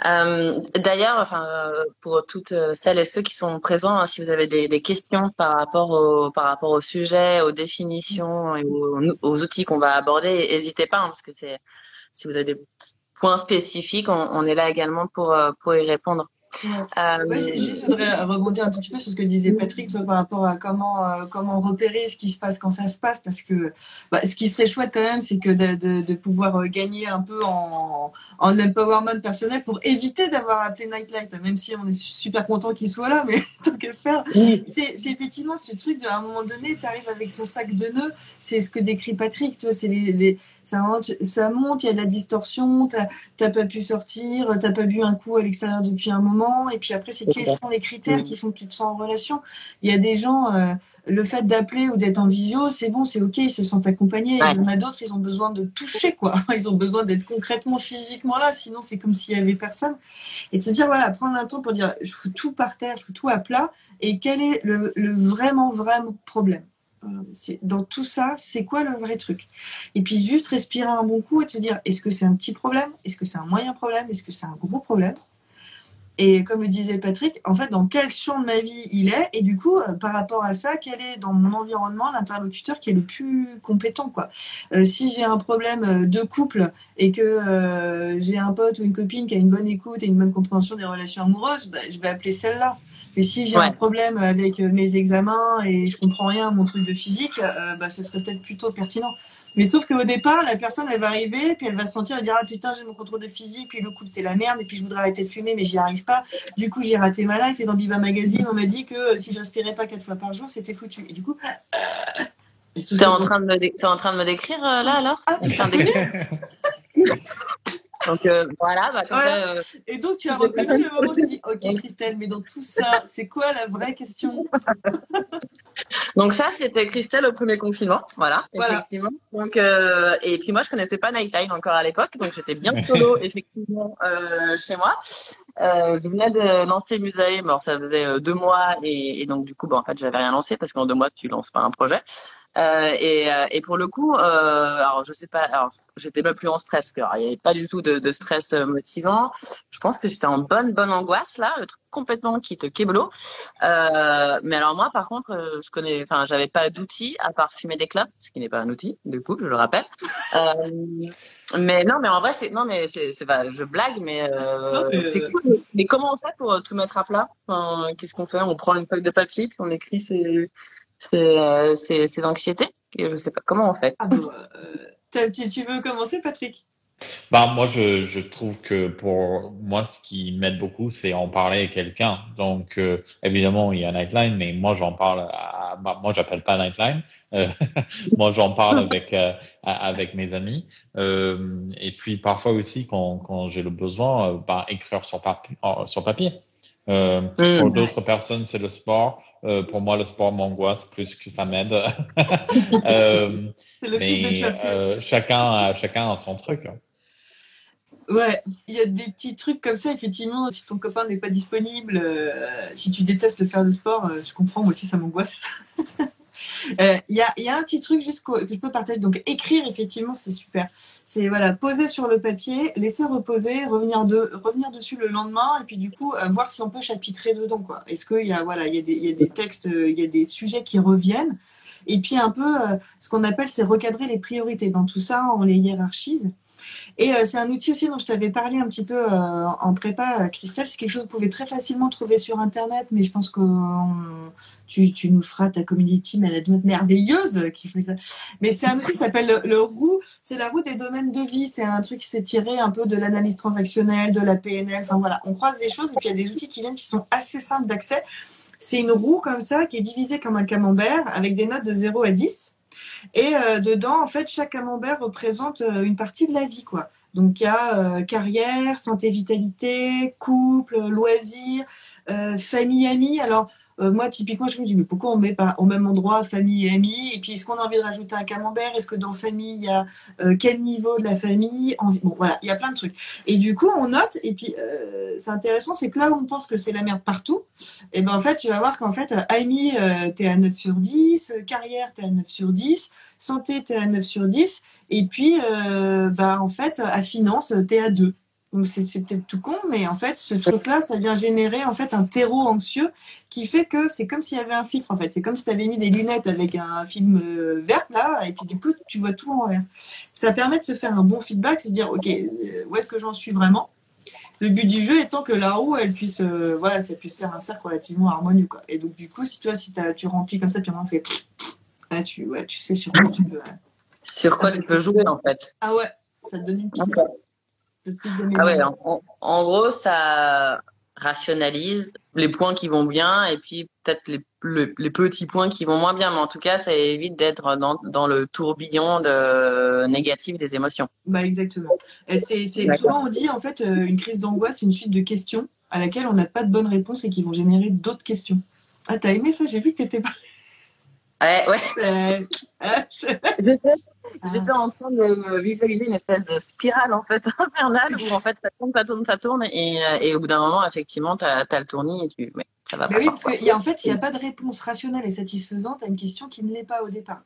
Euh, D'ailleurs, enfin, euh, pour toutes celles et ceux qui sont présents, hein, si vous avez des, des, questions par rapport au par rapport au sujet, aux définitions et aux, aux outils qu'on va aborder, n'hésitez pas, hein, parce que c'est si vous avez des points spécifiques, on, on est là également pour euh, pour y répondre. Euh, je voudrais rebondir un tout petit peu sur ce que disait Patrick par rapport à comment, euh, comment repérer ce qui se passe quand ça se passe. Parce que bah, ce qui serait chouette quand même, c'est que de, de, de, pouvoir euh, gagner un peu en, en empowerment personnel pour éviter d'avoir appelé Nightlight, même si on est super content qu'il soit là, mais [laughs] tant qu'à faire. C'est effectivement ce truc de, à un moment donné, tu arrives avec ton sac de nœuds, c'est ce que décrit Patrick, tu vois, c'est les, les, ça, monte, ça monte, il y a de la distorsion, t'as pas pu sortir, t'as pas bu un coup à l'extérieur depuis un moment et puis après, c'est quels sont les critères qui font que tu te sens en relation. Il y a des gens, euh, le fait d'appeler ou d'être en visio, c'est bon, c'est ok, ils se sentent accompagnés. Il y en a d'autres, ils ont besoin de toucher, quoi. [laughs] Ils ont besoin d'être concrètement, physiquement là, sinon c'est comme s'il y avait personne. Et de se dire, voilà, prendre un temps pour dire, je fous tout par terre, je fous tout à plat, et quel est le, vraiment, vraiment problème? Dans tout ça, c'est quoi le vrai truc? Et puis juste respirer un bon coup et te dire, est-ce que c'est un petit problème? Est-ce que c'est un moyen problème? Est-ce que c'est un gros problème? Et comme le disait Patrick, en fait, dans quel champ de ma vie il est, et du coup, euh, par rapport à ça, quel est dans mon environnement l'interlocuteur qui est le plus compétent, quoi. Euh, si j'ai un problème euh, de couple et que j'ai un pote ou une copine qui a une bonne écoute et une bonne compréhension des relations amoureuses, bah, je vais appeler celle-là. Mais si j'ai un problème avec mes examens et je comprends rien à mon truc de physique, bah, ce serait peut-être plutôt pertinent. Mais sauf qu'au départ, la personne, elle va arriver, puis elle va se sentir, elle dire Ah putain, j'ai mon contrôle de physique, puis le couple, c'est la merde, et puis je voudrais arrêter de fumer, mais j'y arrive pas. Du coup, j'ai raté ma life, et dans Biba Magazine, on m'a dit que euh, si je respirais pas quatre fois par jour, c'était foutu. Et du coup. T'es en, train de me es en train de me décrire euh, là alors? Ah, [laughs] Donc euh, voilà, bah, voilà. Et donc tu as reconnu le moment où tu dis Ok Christelle, mais dans tout ça, c'est quoi la vraie question? Donc ça, c'était Christelle au premier confinement, voilà, effectivement. Donc euh, et puis moi, je connaissais pas Nightline encore à l'époque, donc j'étais bien solo [laughs] effectivement euh, chez moi. Euh, je venais de lancer Musae, alors ça faisait euh, deux mois et, et donc du coup, bah, en fait, j'avais rien lancé parce qu'en deux mois, tu lances pas un projet. Euh, et, euh, et, pour le coup, euh, alors je sais pas, alors j'étais pas plus en stress, parce il n'y avait pas du tout de, de, stress motivant. Je pense que j'étais en bonne bonne angoisse là, le truc complètement qui te keblo. Euh, mais alors moi, par contre, je connais, enfin, j'avais pas d'outils à part fumer des clopes, ce qui n'est pas un outil, du coup, je le rappelle. Mais non, mais en vrai, c'est non, mais c'est pas, je blague, mais, c'est cool. Mais comment on fait pour tout mettre à plat? Enfin, Qu'est-ce qu'on fait? On prend une feuille de papier, puis on écrit ses euh, ces, ces, anxiétés? Et je sais pas comment on fait? Ah euh, tu, veux commencer, Patrick? Bah, moi, je, je trouve que pour moi, ce qui m'aide beaucoup, c'est en parler à quelqu'un. Donc, euh, évidemment, il y a Nightline, mais moi, j'en parle à, bah, moi, j'appelle pas Nightline. [laughs] moi, j'en parle [laughs] avec, avec mes amis. et puis, parfois aussi, quand, quand j'ai le besoin, bah, écrire sur, papier sur papier. Mm. Pour d'autres personnes, c'est le sport. Euh, pour moi, le sport m'angoisse plus que ça m'aide. [laughs] euh, mais euh, chacun, chacun a son truc. Hein. Ouais, il y a des petits trucs comme ça, effectivement. Si ton copain n'est pas disponible, euh, si tu détestes le faire de sport, je comprends, moi aussi ça m'angoisse. [laughs] Euh, il y, a, y, a, un petit truc juste que, je peux partager. Donc, écrire, effectivement, c'est super. C'est voilà, poser sur le papier, laisser reposer, revenir, de, revenir dessus le lendemain, et puis du coup, euh, voir si on peut chapitrer dedans. Quoi. Est-ce qu'il y, a, voilà, y, des, y a des textes, il y a des sujets qui reviennent? Et puis, un peu, euh, ce qu'on appelle, c'est recadrer les priorités. Dans tout ça, on les hiérarchise. Et euh, c'est un outil aussi dont je t'avais parlé un petit peu euh, en prépa, euh, Christelle. C'est quelque chose que vous pouvez très facilement trouver sur Internet, mais je pense que tu, nous feras ta community, est merveilleuse qui fait ça. Mais c'est un outil qui s'appelle le, roue. C'est la roue des domaines de vie. C'est un truc qui s'est tiré un peu de l'analyse transactionnelle, de la PNL. Enfin voilà, on croise des choses et puis il y a des outils qui viennent qui sont assez simples d'accès. C'est une roue comme ça qui est divisée comme un camembert avec des notes de 0 à 10. Et euh, dedans, en fait, chaque camembert représente euh, une partie de la vie, quoi. Donc il y a euh, carrière, santé, vitalité, couple, loisirs, famille, amis. Alors euh, moi, typiquement, je me dis, mais pourquoi on met pas au même endroit famille et amis? Et puis, est-ce qu'on a envie de rajouter un camembert? Est-ce que dans famille, il y a euh, quel niveau de la famille? Bon, voilà, il y a plein de trucs. Et du coup, on note, et puis, euh, c'est intéressant, c'est que là où on pense que c'est la merde partout, et ben en fait, tu vas voir qu'en fait, amis, tu es à 9 sur 10, carrière, tu es à 9 sur 10, santé, tu es à 9 sur 10, et puis, bah, en fait, à finance, tu es à 2. C'est peut-être tout con, mais en fait, ce truc-là, ça vient générer en fait un terreau anxieux qui fait que c'est comme s'il y avait un filtre en fait. C'est comme si tu avais mis des lunettes avec un film euh, vert là, et puis du coup, tu vois tout en vert. Ça permet de se faire un bon feedback, de dire, ok, euh, où est-ce que j'en suis vraiment? Le but du jeu étant que la roue, elle puisse, euh, voilà, ça puisse faire un cercle relativement harmonieux. Quoi. Et donc, du coup, si toi, si tu remplis comme ça, puis on fait, [sniffs] tu, ouais, tu sais sur quoi tu peux. Sur quoi tu peux jouer, en fait. Ah ouais, ça te donne une piste. Ah ouais, en, gros, ça rationalise les points qui vont bien et puis peut-être les, les, petits points qui vont moins bien. Mais en tout cas, ça évite d'être dans, dans, le tourbillon de négatif des émotions. Bah exactement. C'est, souvent on dit en fait euh, une crise d'angoisse, c'est une suite de questions à laquelle on n'a pas de bonne réponse et qui vont générer d'autres questions. Ah, t'as aimé ça? J'ai vu que t'étais pas. Ouais, ouais. [laughs] [laughs] J'étais en train de visualiser une espèce de spirale en fait [laughs] infernale où en fait ça tourne, ça tourne, ça tourne et, euh, et au bout d'un moment effectivement t'as as le tournis et tu mais ça va pas. Oui, parce qu'en fait, il n'y a pas de réponse rationnelle et satisfaisante à une question qui ne l'est pas au départ.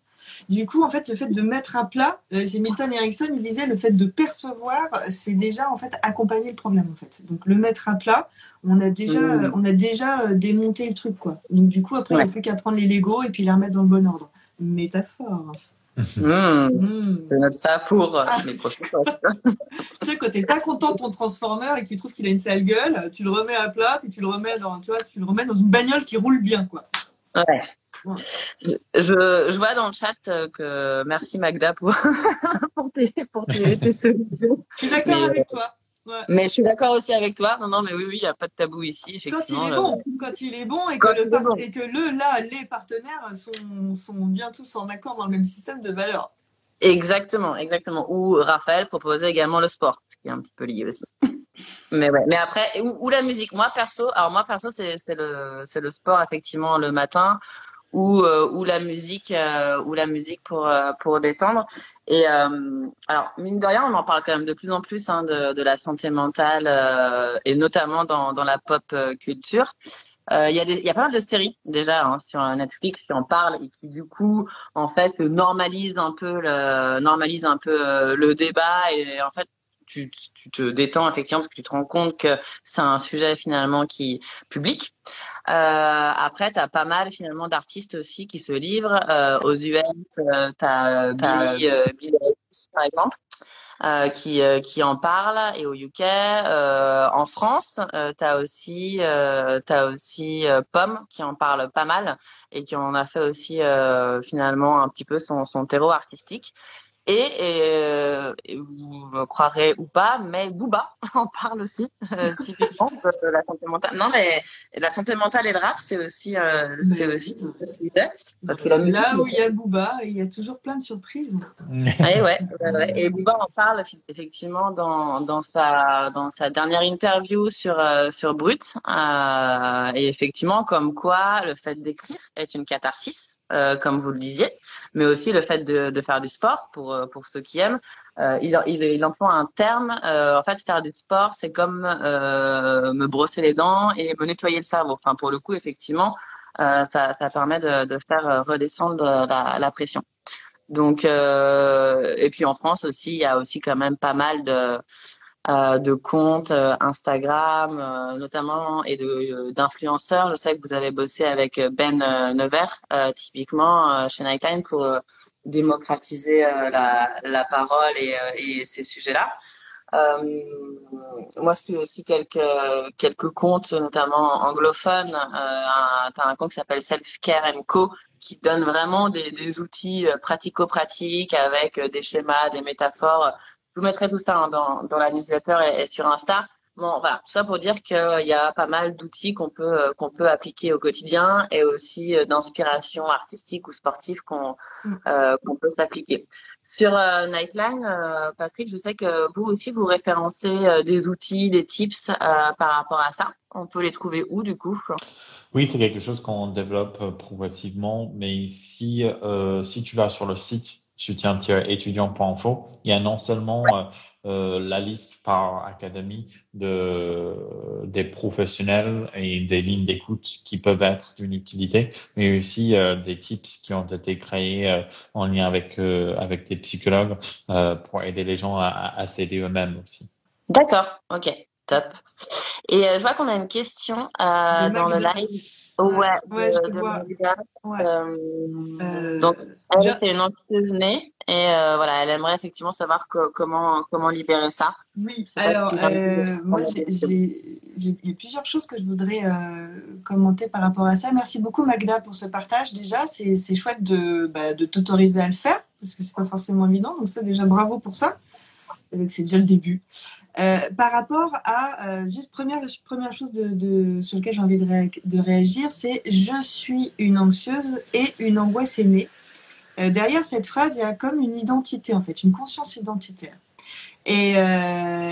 Du coup, en fait, le fait de mettre à plat, euh, c'est Milton Erickson il disait, le fait de percevoir, c'est déjà en fait accompagner le problème en fait. Donc le mettre à plat, on a déjà, mmh. on a déjà euh, démonté le truc quoi. Donc du coup, après, il n'y a plus qu'à prendre les Legos et puis les remettre dans le bon ordre. Métaphore. Mmh. Mmh. C'est notre ça pour ah. les prochains [laughs] Tu sais, quand t'es pas content de ton transformer et que tu trouves qu'il a une sale gueule, tu le remets à plat, puis tu le remets dans, tu vois, tu le remets dans une bagnole qui roule bien, quoi. Ouais. Je, je, vois dans le chat euh, que merci Magda pour, [laughs] pour, tes, pour tes, solutions. Je suis d'accord avec toi. Mais je suis d'accord aussi avec toi. Non, non, mais oui, oui, il n'y a pas de tabou ici. Effectivement, quand il est bon, quand il est bon et que, le, et que le, là, les partenaires sont, sont bien tous en accord dans le même système de valeurs. Exactement, exactement. Ou Raphaël proposait également le sport, qui est un petit peu lié aussi. [laughs] mais ouais, mais après, ou, la musique. Moi perso, alors moi perso, c'est le, c'est le sport effectivement le matin ou euh, ou la musique euh, ou la musique pour euh, pour détendre. Et alors mine de rien on en parle quand même de plus en plus hein, de de la santé mentale et notamment dans dans la pop culture. Il y a des y a pas mal de séries déjà hein, sur Netflix qui en parlent et qui du coup en fait normalisent un peu le normalise un peu le débat et en fait tu, tu, te détends effectivement parce que tu te rends compte que c'est un sujet finalement qui est public. Euh, après, tu as pas mal finalement d'artistes aussi qui se livrent. Euh, aux US, euh, tu as Billy, euh, Billy par exemple. Euh, qui, euh, qui en parle et au UK. Euh, en France, euh, tu as aussi, as aussi Pomme qui en parle pas mal et qui en a fait aussi finalement un petit peu son, son terreau artistique. Et, euh, vous me croirez ou pas, mais Booba [laughs] en parle aussi, euh, [laughs] typiquement de, la santé mentale. Non, mais la santé mentale et le rap, c'est aussi, euh, c'est aussi parce que là où il y a Booba, il y a toujours plein de surprises. [laughs] et ouais, ouais, et Booba en parle effectivement dans, dans sa dans sa dernière interview sur euh, sur Brut, euh, et effectivement comme quoi le fait d'écrire est une catharsis euh, comme vous le disiez, mais aussi le fait de, faire du sport pour euh, pour ceux qui aiment. Euh, il, il, il, emploie un terme. En fait, faire du sport, c'est comme me brosser les dents et me nettoyer le cerveau. Enfin, pour le coup, effectivement, ça, ça permet de, de faire redescendre la, la pression. Donc, et puis en France aussi, il y a aussi quand même pas mal de de comptes euh, Instagram euh, notamment et de d'influenceurs. Je sais que vous avez bossé avec Ben Nevers typiquement chez Nightline pour démocratiser la, la parole et, et ces sujets-là. Euh, moi, c'est aussi quelques quelques comptes, notamment anglophones. Euh, T'as un compte qui s'appelle Self Care Co qui donne vraiment des, des outils pratico-pratiques avec des schémas, des métaphores je vous mettrai tout ça hein, dans, dans la newsletter et, sur Insta. Bon, voilà, tout ça pour dire qu'il y a pas mal d'outils qu'on peut euh, qu'on peut appliquer au quotidien et aussi euh, d'inspiration artistique ou sportive qu'on mm. euh, qu'on peut s'appliquer. Sur euh, Nightline, euh, Patrick, je sais que vous aussi vous référencez des outils, des tips par rapport à ça. On peut les trouver où du coup Oui, c'est quelque chose qu'on développe progressivement, mais si si tu vas sur le site soutien-étudiant.info, il y a non seulement euh, euh, la liste par académie de des professionnels et des lignes d'écoute qui peuvent être d'une utilité, mais aussi euh, des tips qui ont été créés en lien avec avec des psychologues pour aider les gens à, à s'aider eux-mêmes aussi. D'accord, ok, top. Et je vois qu'on a une question dans le live. Ouais, ouais de, je vois. Ouais. Euh, donc, elle, c'est une anxieuse née et euh, voilà, elle aimerait effectivement savoir comment comment libérer ça. Oui, alors euh, moi, j'ai eu plusieurs choses que je voudrais commenter par rapport à ça. Merci beaucoup Magda pour ce partage. Déjà, c'est chouette de, bah, de t'autoriser à le faire parce que c'est pas forcément évident. Donc ça, déjà, bravo pour ça. C'est déjà le début. Euh, par rapport à, euh, juste première, première chose de, sur laquelle j'ai envie de, réagir, c'est je suis une anxieuse et une angoisse aimée. Euh, derrière cette phrase, il y a comme une identité, en fait, une conscience identitaire. Et,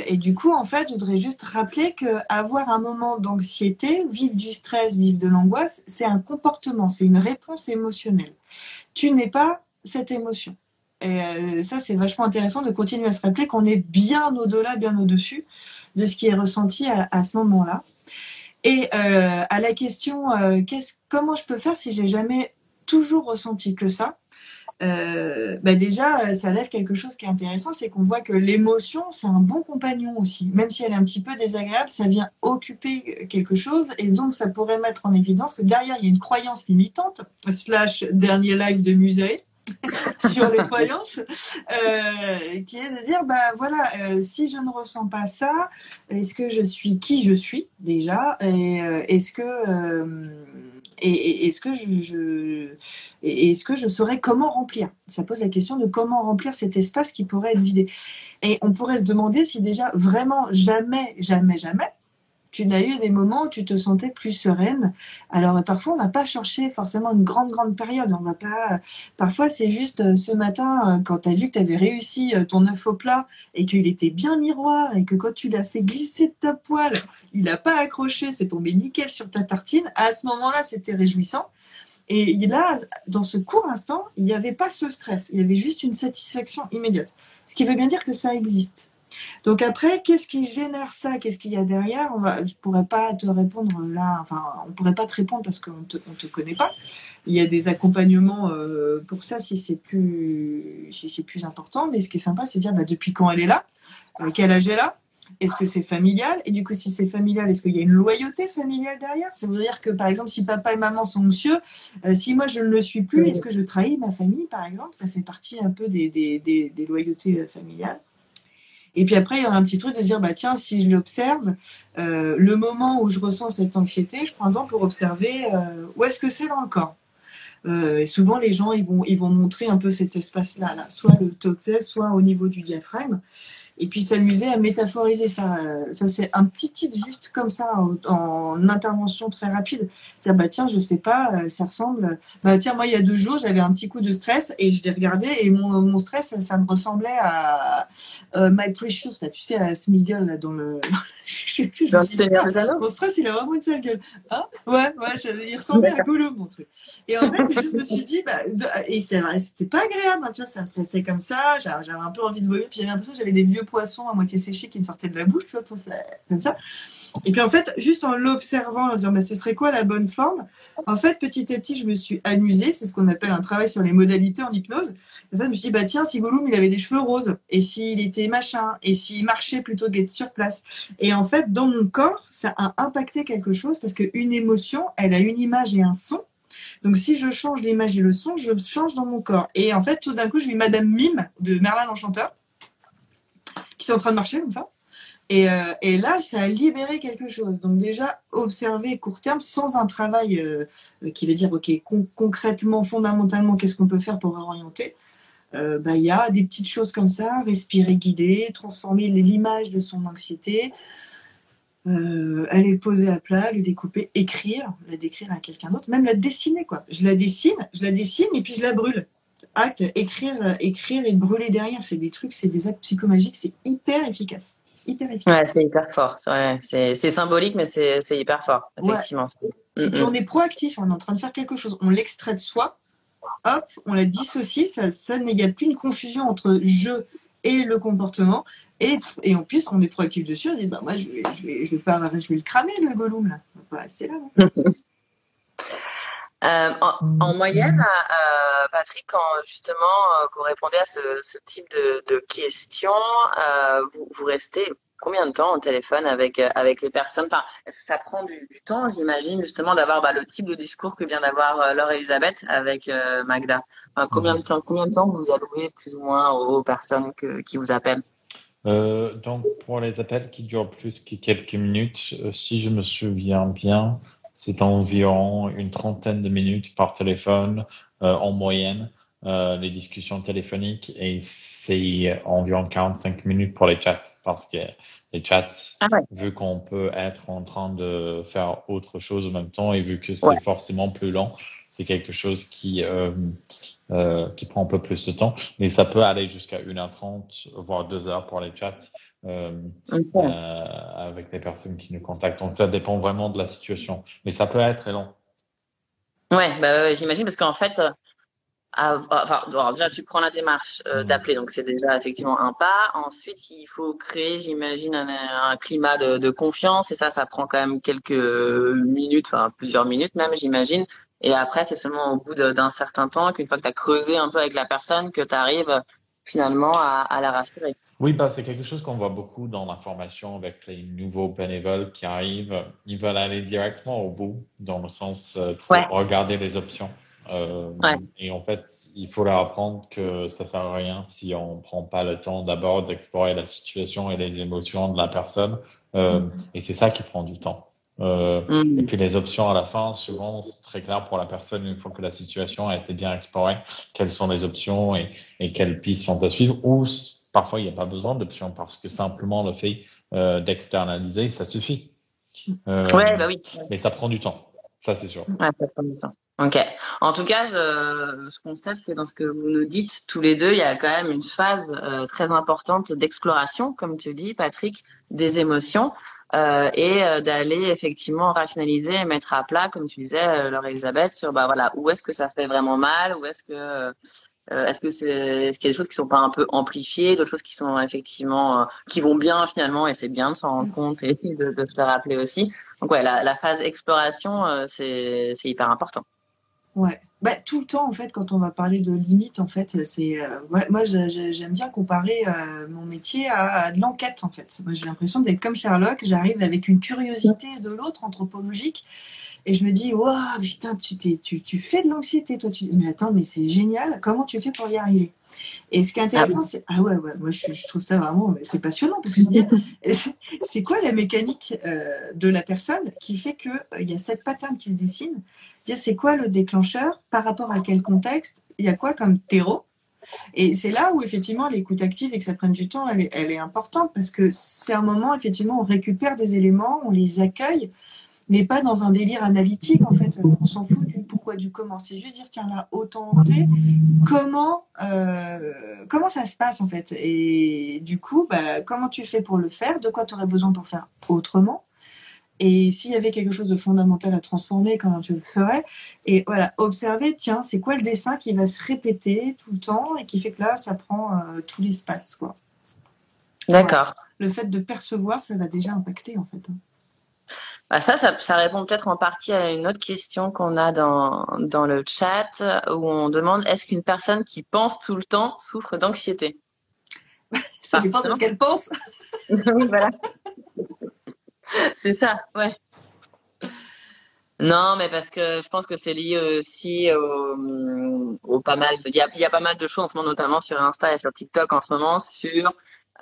et, du coup, en fait, je voudrais juste rappeler qu'avoir un moment d'anxiété, vivre du stress, vivre de l'angoisse, c'est un comportement, c'est une réponse émotionnelle. Tu n'es pas cette émotion. Et euh, ça, c'est vachement intéressant de continuer à se rappeler qu'on est bien au-delà, bien au-dessus de ce qui est ressenti à, ce moment-là. Et à la question, comment je peux faire si j'ai jamais toujours ressenti que ça euh, bah déjà, ça lève quelque chose qui est intéressant, c'est qu'on voit que l'émotion, c'est un bon compagnon aussi. Même si elle est un petit peu désagréable, ça vient occuper quelque chose et donc ça pourrait mettre en évidence que derrière, il y a une croyance limitante, slash dernier live de musée. [laughs] sur les [laughs] croyances, euh, qui est de dire, bah voilà, euh, si je ne ressens pas ça, est-ce que je suis qui je suis déjà, et euh, est-ce que et, est-ce que je, est-ce que je saurais comment remplir? Ça pose la question de comment remplir cet espace qui pourrait être vidé. Et on pourrait se demander si déjà vraiment jamais, jamais, jamais, tu n'as eu des moments où tu te sentais plus sereine. Alors parfois on va pas chercher forcément une grande grande période. On va pas. Parfois c'est juste euh, ce matin euh, quand tu as vu que tu avais réussi euh, ton œuf au plat et qu'il était bien miroir et que quand tu l'as fait glisser de ta poêle, il n'a pas accroché, c'est tombé nickel sur ta tartine. À ce moment-là, c'était réjouissant. Et là, dans ce court instant, il n'y avait pas ce stress. Il y avait juste une satisfaction immédiate. Ce qui veut bien dire que ça existe. Donc après, qu'est-ce qui génère ça? Qu'est-ce qu'il y a derrière? On va, Je ne pourrais pas te répondre là, enfin, on ne pourrait pas te répondre parce qu'on ne te, on te connaît pas. Il y a des accompagnements euh, pour ça si c'est plus, si c'est plus important. Mais ce qui est sympa, c'est de dire bah, depuis quand elle est là, euh, quel âge elle a, est-ce que c'est familial? Et du coup, si c'est familial, est-ce qu'il y a une loyauté familiale derrière? Ça veut dire que, par exemple, si papa et maman sont monsieur, euh, si moi je ne le suis plus, est-ce que je trahis ma famille, par exemple? Ça fait partie un peu des, des, des, des loyautés familiales. Et puis après, il y aura un petit truc de dire, bah tiens, si je l'observe, euh, le moment où je ressens cette anxiété, je prends un temps pour observer euh, où est-ce que c'est dans le corps. Euh, et souvent, les gens, ils vont, ils vont montrer un peu cet espace-là, là, soit le toxel, soit au niveau du diaphragme et puis s'amuser à métaphoriser ça. Ça, c'est un petit titre juste comme ça, en, intervention très rapide. Tiens, bah tiens, je sais pas, euh, ça ressemble. Bah tiens, moi, il y a deux jours, j'avais un petit coup de stress et je l'ai regardé et mon, mon stress, ça, me ressemblait à euh, My Precious, là, tu sais, à Smiggle, là, dans le. [laughs] je, je, mon stress, il a vraiment une sale gueule. Hein? Ouais, ouais, il ressemblait à Gollum, mon truc. Et en fait, je me suis dit, bah, et c'est vrai, c'était pas agréable, hein, tu vois, ça me stressait comme ça, j'avais un peu envie de vomir, puis j'avais l'impression que j'avais des vieux poisson à moitié séché qui me sortait de la bouche, tu vois, comme ça. Et puis en fait, juste en l'observant, en disant bah, ce serait quoi la bonne forme, en fait, petit à petit, je me suis amusée. C'est ce qu'on appelle un travail sur les modalités en hypnose. En fait, je me suis dit, bah tiens, si Gollum, il avait des cheveux roses, et s'il était machin, et s'il marchait plutôt d'être sur place. Et en fait, dans mon corps, ça a impacté quelque chose parce qu'une émotion, elle a une image et un son. Donc, si je change l'image et le son, je change dans mon corps. Et en fait, tout d'un coup, je vis Madame Mime de Merlin l'Enchanteur qui sont en train de marcher comme ça. Et, euh, et, là, ça a libéré quelque chose. Donc déjà, observer court terme sans un travail euh, qui veut dire, OK, concrètement, fondamentalement, qu'est-ce qu'on peut faire pour orienter euh, bah, Il y a des petites choses comme ça, respirer, guider, transformer l'image de son anxiété, aller le poser à plat, le découper, écrire, la décrire à quelqu'un d'autre, même la dessiner. quoi. Je la dessine, je la dessine et puis je la brûle acte, écrire, écrire et brûler derrière, c'est des trucs, c'est des actes psychomagiques, c'est hyper efficace. Hyper efficace. Ouais, c'est hyper fort. C'est symbolique, mais c'est hyper fort, effectivement. Mm, mm. on est proactif, on est en train de faire quelque chose. On l'extrait de soi, hop, on la dissocie, ça, ça a plus une confusion entre je et le comportement. Et, et en plus, on est proactif dessus, on dit, bah, moi, je vais, je vais, je vais, pas, je vais le cramer, le Gollum, là. c'est là. [laughs] Euh, en, moyenne, euh, Patrick, quand justement euh, vous répondez à ce, ce type de, de questions, euh, vous, vous, restez combien de temps au téléphone avec avec les personnes? Enfin, est-ce que ça prend du, du temps, j'imagine, justement, d'avoir bah, le type de discours que vient d'avoir Laure Elisabeth avec Magda? Enfin, Combien de temps Combien de temps vous allouez plus ou moins aux personnes que, qui vous appellent? Donc, pour les appels qui durent plus que quelques minutes, si je me souviens bien, c'est environ une trentaine de minutes par téléphone euh, en moyenne, euh, les discussions téléphoniques, et c'est environ 45 minutes pour les chats, parce que les chats, ah vu qu'on peut être en train de faire autre chose en même temps, et vu que c'est forcément plus long, c'est quelque chose qui, euh, euh, qui prend un peu plus de temps, mais ça peut aller jusqu'à 1h30, voire 2h pour les chats. Euh, euh, avec les personnes qui nous contactent. Donc ça dépend vraiment de la situation, mais ça peut être très long. Ouais, bah, j'imagine parce qu'en fait, enfin, déjà, tu prends la démarche euh, mmh. d'appeler, donc c'est déjà effectivement un pas. Ensuite, il faut créer, j'imagine, un, climat de, de, confiance, et ça, ça prend quand même quelques minutes, enfin plusieurs minutes même, j'imagine. Et après, c'est seulement au bout d'un certain temps qu'une fois que tu as creusé un peu avec la personne, que tu arrives finalement à, à, la rassurer. Oui, bah, c'est quelque chose qu'on voit beaucoup dans la formation avec les nouveaux bénévoles qui arrivent. Ils veulent aller directement au bout, dans le sens euh, regarder les options. Euh, Et en fait, il faut leur apprendre que ça sert à rien si on prend pas le temps d'abord d'explorer la situation et les émotions de la personne. Euh, mm. Et c'est ça qui prend du temps. Euh, mm. Et puis les options à la fin, souvent, c'est très clair pour la personne une fois que la situation a été bien explorée, quelles sont les options et, et quelles pistes sont à suivre. Ou parfois, il n'y a pas besoin d'options parce que simplement le fait euh, d'externaliser, ça suffit. Euh, ouais, bah oui. Mais ça prend du temps. Ça, c'est sûr. Ouais, ça prend du temps. Ok. En tout cas, je, je, constate que dans ce que vous nous dites tous les deux, il y a quand même une phase euh, très importante d'exploration, comme tu dis, Patrick, des émotions euh, et euh, d'aller effectivement rationaliser et mettre à plat, comme tu disais, Laure Elisabeth, sur bah voilà où est-ce que ça fait vraiment mal, où est-ce que euh, est-ce que c'est est-ce qu'il y a des choses qui sont pas un peu amplifiées, d'autres choses qui sont effectivement qui vont bien finalement et c'est bien de s'en rendre compte et de, se le rappeler aussi. Donc ouais, la, phase exploration, c'est c'est hyper important. Ouais. Bah, tout le temps, en fait, quand on va parler de limites, en fait, c'est. Euh, moi, j'aime bien comparer euh, mon métier à, de l'enquête, en fait. Moi, j'ai l'impression d'être comme Sherlock. J'arrive avec une curiosité de l'autre anthropologique. Et je me dis, waouh, putain, tu, tu, tu fais de l'anxiété, toi. Tu... Mais attends, mais c'est génial. Comment tu fais pour y arriver? Et ce qui est intéressant, ah c'est. Ah ouais, ouais, moi je, trouve ça vraiment. C'est passionnant parce que [laughs] c'est quoi la mécanique euh, de la personne qui fait qu'il euh, y a cette pattern qui se dessine? C'est quoi le déclencheur Par rapport à quel contexte? Il y a quoi comme terreau? Et c'est là où effectivement l'écoute active et que ça prenne du temps, elle est, elle est importante parce que c'est un moment effectivement on récupère des éléments, on les accueille, mais pas dans un délire analytique en fait. On s'en fout du pourquoi, du comment. C'est juste dire tiens là autant comment euh, comment ça se passe en fait? Et du coup, bah, comment tu fais pour le faire? De quoi tu aurais besoin pour faire autrement? Et s'il y avait quelque chose de fondamental à transformer, comment tu le ferais? Et voilà, observer, tiens, c'est quoi le dessin qui va se répéter tout le temps et qui fait que là, ça prend euh, tout l'espace, quoi? D'accord. Le fait de percevoir, ça va déjà impacter, en fait. Bah ça, ça, ça, répond peut-être en partie à une autre question qu'on a dans, dans le chat où on demande est-ce qu'une personne qui pense tout le temps souffre d'anxiété? [laughs] Ça dépend de ce qu'elle pense. [laughs] voilà. c'est ça, ouais. Non, mais parce que je pense que c'est lié aussi au, au pas mal. Il y, a, il y a pas mal de choses en ce moment, notamment sur Insta et sur TikTok en ce moment, sur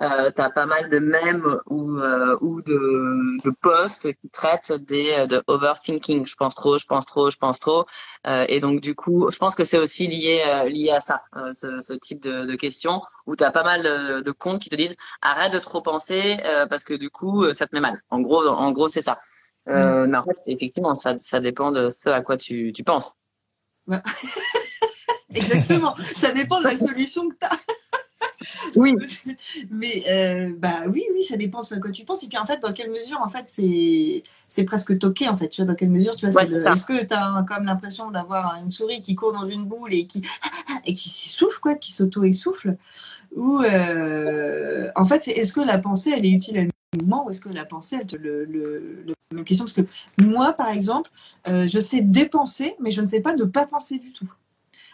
euh, tu as pas mal de mèmes ou, euh, ou de, de posts qui traitent des euh, de overthinking. Je pense trop, je pense trop, je pense trop. Euh, et donc du coup, je pense que c'est aussi lié euh, lié à ça, ce, ce, type de, de questions où tu as pas mal de, de, comptes qui te disent arrête de trop penser parce que du coup ça te met mal. En gros, en gros c'est ça. Mm. Mais en fait, effectivement, ça, ça dépend de ce à quoi tu, tu penses. [laughs] Exactement. ça dépend de la solution que tu as. Oui. [laughs] Mais euh, bah oui, oui, ça dépend de quoi tu penses. Et puis en fait, dans quelle mesure, en fait, c'est c'est presque toqué en fait. Tu vois, dans quelle mesure, tu vois, est-ce que tu as quand même l'impression d'avoir une souris qui court dans une boule et qui [laughs] et qui souffle quoi, qui s'auto essouffle, ou euh, en fait, est-ce que la pensée, elle est utile à le mouvement ou est-ce que la pensée, elle te le, le, même question? Parce que moi, par exemple, euh, je sais dépenser, mais je ne sais pas ne pas penser du tout.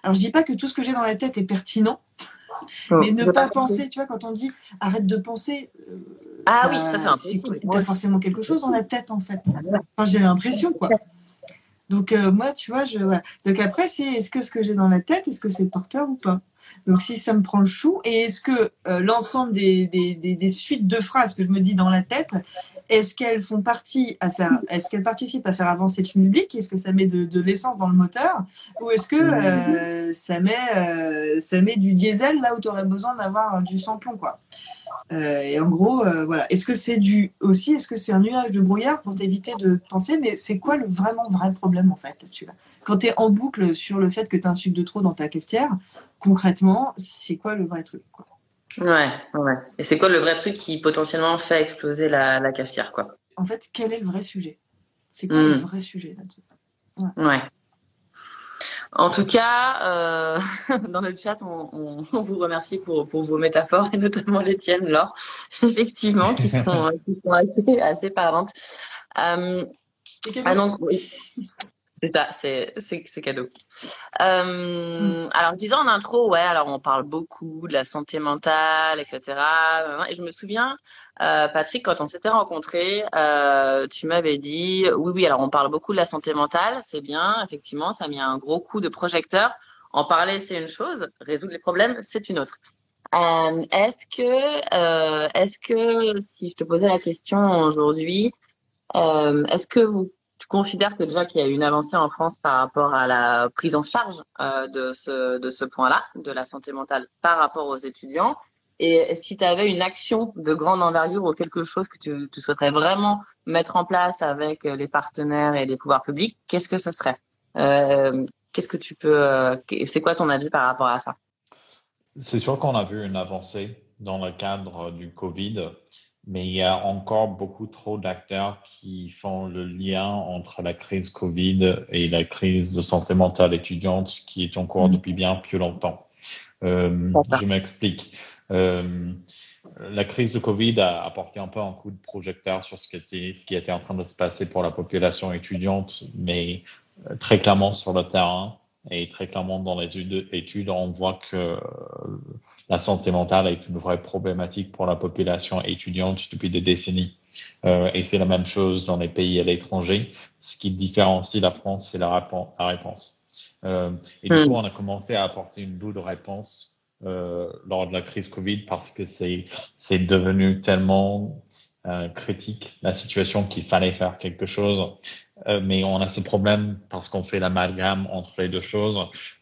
Alors je dis pas que tout ce que j'ai dans la tête est pertinent. [laughs] Oh, mais ne pas, penser, tu vois, quand on dit arrête de penser. Euh, ah oui, ça c'est bah, Tu as forcément quelque chose dans la tête en fait. Enfin, j'ai l'impression quoi. Donc euh, moi, tu vois, je Donc après, c'est est-ce que ce que j'ai dans la tête, est-ce que c'est porteur ou pas? Donc si ça me prend le chou, et est-ce que euh, l'ensemble des, des, des, suites de phrases que je me dis dans la tête, est-ce qu'elles font partie à faire, est-ce qu'elles participent à faire avancer le schmilblick? Est-ce que ça met de, de l'essence dans le moteur? Ou est-ce que euh, ça met ça met du diesel là où tu aurais besoin d'avoir du sans-plomb quoi? Euh, et en gros, euh, voilà. Est-ce que c'est du aussi, est-ce que c'est un nuage de brouillard pour t'éviter de penser, mais c'est quoi le vraiment vrai problème en fait tu Quand tu es en boucle sur le fait que tu as un sucre de trop dans ta cafetière, concrètement, c'est quoi le vrai truc quoi? Ouais, ouais. Et c'est quoi le vrai truc qui potentiellement fait exploser la, la cafetière quoi? En fait, quel est le vrai sujet? C'est quoi le hmm. vrai sujet là-dessus? Ouais. En tout cas, euh, [laughs] dans le chat, on, on, vous remercie pour, pour vos métaphores et notamment les tiennes, Laure, [laughs] effectivement, qui sont, qui sont assez, assez parlantes. Euh, ah non, oui. C'est ça, c'est c'est cadeau. Euh, mm. Alors, je disais en intro, ouais, alors on parle beaucoup de la santé mentale, etc. Et je me souviens, euh, Patrick, quand on s'était rencontrés, euh, tu m'avais dit, oui, oui, alors on parle beaucoup de la santé mentale, c'est bien, effectivement, ça a mis un gros coup de projecteur. En parler, c'est une chose, résoudre les problèmes, c'est une autre. Est-ce que, est-ce que, si je te posais la question aujourd'hui, est-ce que vous tu considères que déjà qu'il y a une avancée en France par rapport à la prise en charge euh, de ce, point-là, de la santé mentale par rapport aux étudiants? Et si tu avais une action de grande envergure ou quelque chose que tu, tu, souhaiterais vraiment mettre en place avec les partenaires et les pouvoirs publics, qu'est-ce que ce serait? Euh, Qu'est-ce que tu peux euh, C'est quoi ton avis par rapport à ça? C'est sûr qu'on a vu une avancée dans le cadre du Covid mais il y a encore beaucoup trop d'acteurs qui font le lien entre la crise Covid et la crise de santé mentale étudiante qui est en cours mm. depuis bien plus longtemps. Euh, je m'explique. Euh, la crise de Covid a apporté un peu un coup de projecteur sur ce qui était, ce qui était en train de se passer pour la population étudiante, mais euh, très clairement sur le terrain et très clairement dans les études, on voit que la santé mentale est une vraie problématique pour la population étudiante depuis des décennies. Euh, et c'est la même chose dans les pays à l'étranger. Ce qui différencie la France, c'est la, réponse. Euh, et du hmm. coup, on a commencé à apporter une bout de réponse euh, lors de la crise Covid parce que c'est c'est devenu tellement euh, critique la situation qu'il fallait faire quelque chose. Euh, mais on a ce problème parce qu'on fait l'amalgame entre les deux choses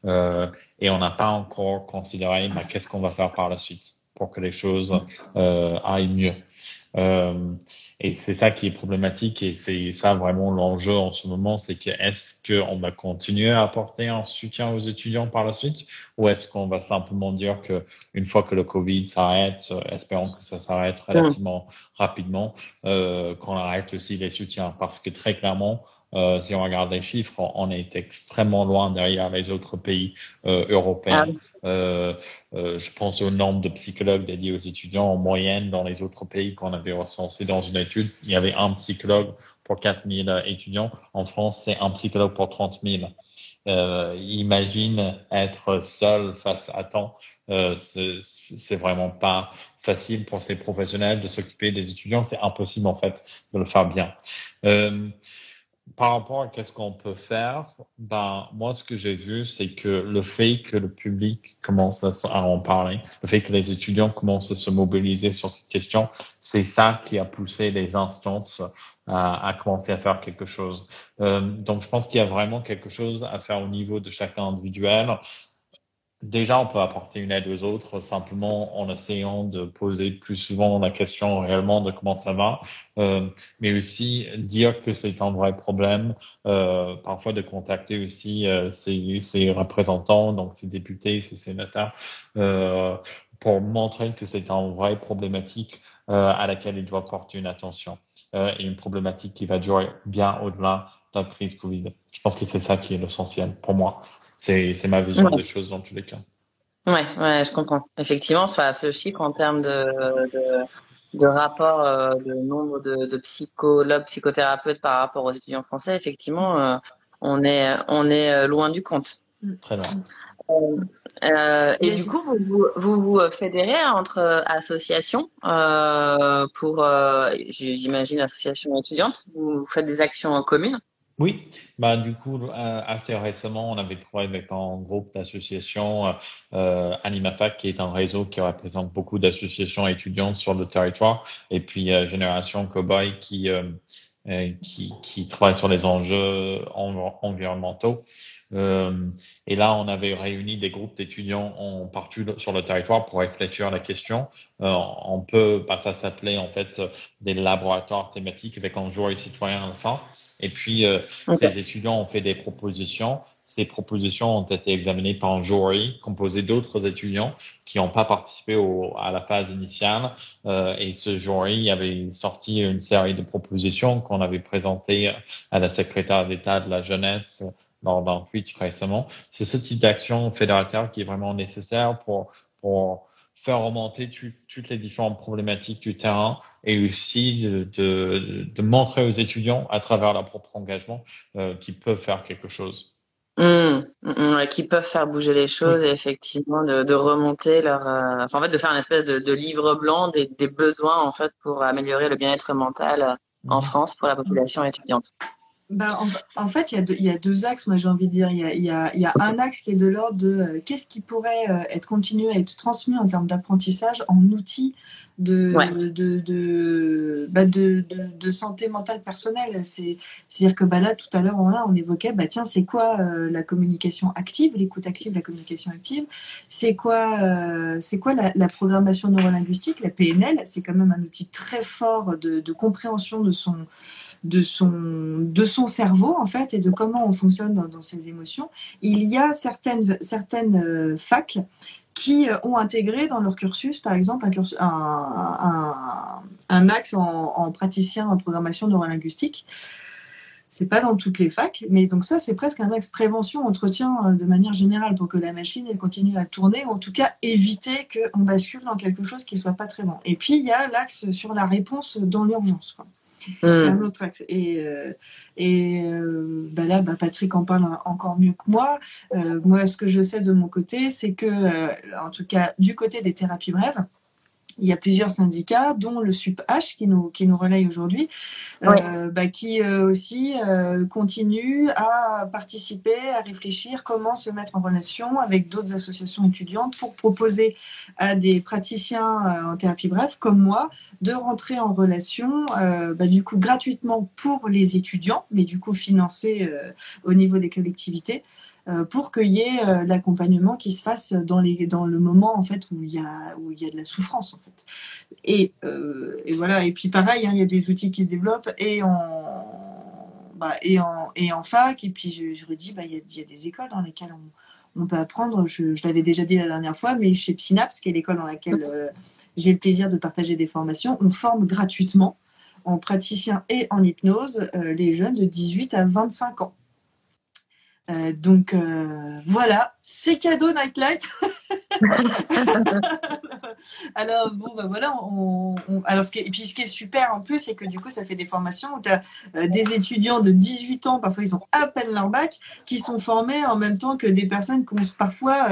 euh, et on n'a pas encore considéré bah, qu'est-ce qu'on va faire par la suite pour que les choses euh, aillent mieux. Et c'est ça qui est problématique et c'est ça vraiment l'enjeu en ce moment, c'est que est-ce qu'on va continuer à apporter un soutien aux étudiants par la suite ou est-ce qu'on va simplement dire que une fois que le Covid s'arrête, euh, espérons que ça s'arrête relativement rapidement, euh, qu'on arrête aussi les soutiens. Parce que très clairement, euh, si on regarde les chiffres, on est extrêmement loin derrière les autres pays euh, européens. Ah euh, euh, je pense au nombre de psychologues dédiés aux étudiants en moyenne dans les autres pays qu'on avait recensé dans une étude. Il y avait un psychologue pour 4000 étudiants. En France, c'est un psychologue pour 30 000. Euh, imagine être seul face à tant. Euh, c'est vraiment pas facile pour ces professionnels de s'occuper des étudiants. C'est impossible en fait de le faire bien. Euh, par rapport à qu'est-ce qu'on peut faire, ben moi ce que j'ai vu c'est que le fait que le public commence à, en parler, le fait que les étudiants commencent à se mobiliser sur cette question, c'est ça qui a poussé les instances à, à commencer à faire quelque chose. Euh, donc je pense qu'il y a vraiment quelque chose à faire au niveau de chacun individuel déjà, on peut apporter une aide aux autres simplement en essayant de poser plus souvent la question réellement de comment ça va, euh, mais aussi dire que c'est un vrai problème, euh, parfois de contacter aussi euh, ses, représentants, donc ses députés, ses sénateurs, euh, pour montrer que c'est une vraie problématique euh, à laquelle il doit porter une attention euh, et une problématique qui va durer bien au-delà de la crise Covid. Je pense que c'est ça qui est l'essentiel pour moi. C'est ma vision des choses dans tous les cas. Ouais, ouais, je comprends. Effectivement, ce chiffre en termes de, de, de rapport euh, de nombre de, de, psychologues, psychothérapeutes par rapport aux étudiants français, effectivement, euh, on est on est euh, loin du compte. Très loin. Euh, et du coup, vous vous, vous, vous fédérez entre associations pour, j'imagine, associations étudiantes. Vous faites des actions communes? Oui, bah du coup euh, assez récemment, on avait travaillé avec un groupe d'associations euh, euh, AnimaFac, qui est un réseau qui représente beaucoup d'associations étudiantes sur le territoire, et puis euh, Génération Cowboy qui, qui qui travaille sur les enjeux environnementaux. et là, on avait réuni des groupes d'étudiants en partout sur le territoire pour réfléchir à la question. on peut, pas ça s'appelait en fait des laboratoires thématiques avec un joueur citoyen à la fin. Et puis, euh, ces étudiants ont fait des propositions. Ces propositions ont été examinées par un jury composé d'autres étudiants qui n'ont pas participé au, à la phase initiale. Euh, et ce jury avait sorti une série de propositions qu'on avait présentées à la secrétaire d'État de la jeunesse lors d'un tweet récemment. C'est ce type d'action fédérateur qui est vraiment nécessaire pour, pour faire remonter toutes les différentes problématiques du terrain et aussi de, de, de, montrer aux étudiants à travers leur propre engagement euh, qu'ils peuvent faire quelque chose. Mmh, mmh, qui peuvent faire bouger les choses et effectivement de, de remonter leur, euh, enfin, en fait de faire une espèce de, de livre blanc des, des, besoins en fait pour améliorer le bien-être mental euh, en mmh. France pour la population étudiante. Bah, en, fait, il y, a deux, il y, a deux axes, moi j'ai envie de dire. Il y y y a un axe qui est de l'ordre de euh, qu'est-ce qui pourrait euh, être continué à être transmis en termes d'apprentissage en outils de, de, de, bah, de, de, santé mentale personnelle. C'est-à-dire que bah, là, tout à l'heure, on, on évoquait, bah, tiens, c'est quoi euh, la communication active, l'écoute active, la communication active? C'est quoi, c'est quoi la, la, programmation neurolinguistique, la PNL C'est quand même un outil très fort de, de compréhension de son de son, de son cerveau, en fait, et de comment on fonctionne dans, ses émotions. Il y a certaines, certaines euh, facs qui euh, ont intégré dans leur cursus, par exemple, un, un, axe en, praticien en programmation neurolinguistique. C'est pas dans toutes les facs, mais donc ça, c'est presque un axe prévention, entretien euh, de manière générale pour que la machine continue à tourner, ou en tout cas éviter qu'on bascule dans quelque chose qui soit pas très bon. Et puis il y a l'axe sur la réponse dans l'urgence. Mm. Un autre axe. Et, euh, et euh, bah là, bah Patrick en parle encore mieux que moi. Euh, moi, ce que je sais de mon côté, c'est que, en tout cas, du côté des thérapies brèves, il y a plusieurs syndicats, dont le SUP-H qui nous, qui nous relaye aujourd'hui, euh, bah, qui euh, aussi euh, continue à participer, à réfléchir comment se mettre en relation avec d'autres associations étudiantes pour proposer à des praticiens en thérapie bref, comme moi, de rentrer en relation, bah, du coup gratuitement pour les étudiants, mais du coup financé au niveau des collectivités. Euh, pour qu'il y ait euh, l'accompagnement qui se fasse dans, les, dans le moment en fait où il y a où il y a de la souffrance en fait. Et, euh, et voilà. Et puis pareil, hein, il y a des outils qui se développent et en bah, et en et en fac. Et puis je, je redis, bah, il y, a, il y a des écoles dans lesquelles on, on peut apprendre. Je, je l'avais déjà dit la dernière fois, mais chez Synapse, qui est l'école dans laquelle j'ai le plaisir de partager des formations, on forme gratuitement en praticien et en hypnose les jeunes de 18 à 25 ans. Euh, donc euh, voilà, c'est cadeau Nightlight. [laughs] [laughs] alors bon, ben voilà, on, alors ce qui est, et puis ce qui est super en plus, c'est que du coup, ça fait des formations où tu as euh, des étudiants de 18 ans, parfois ils ont à peine leur bac, qui sont formés en même temps que des personnes qui ont parfois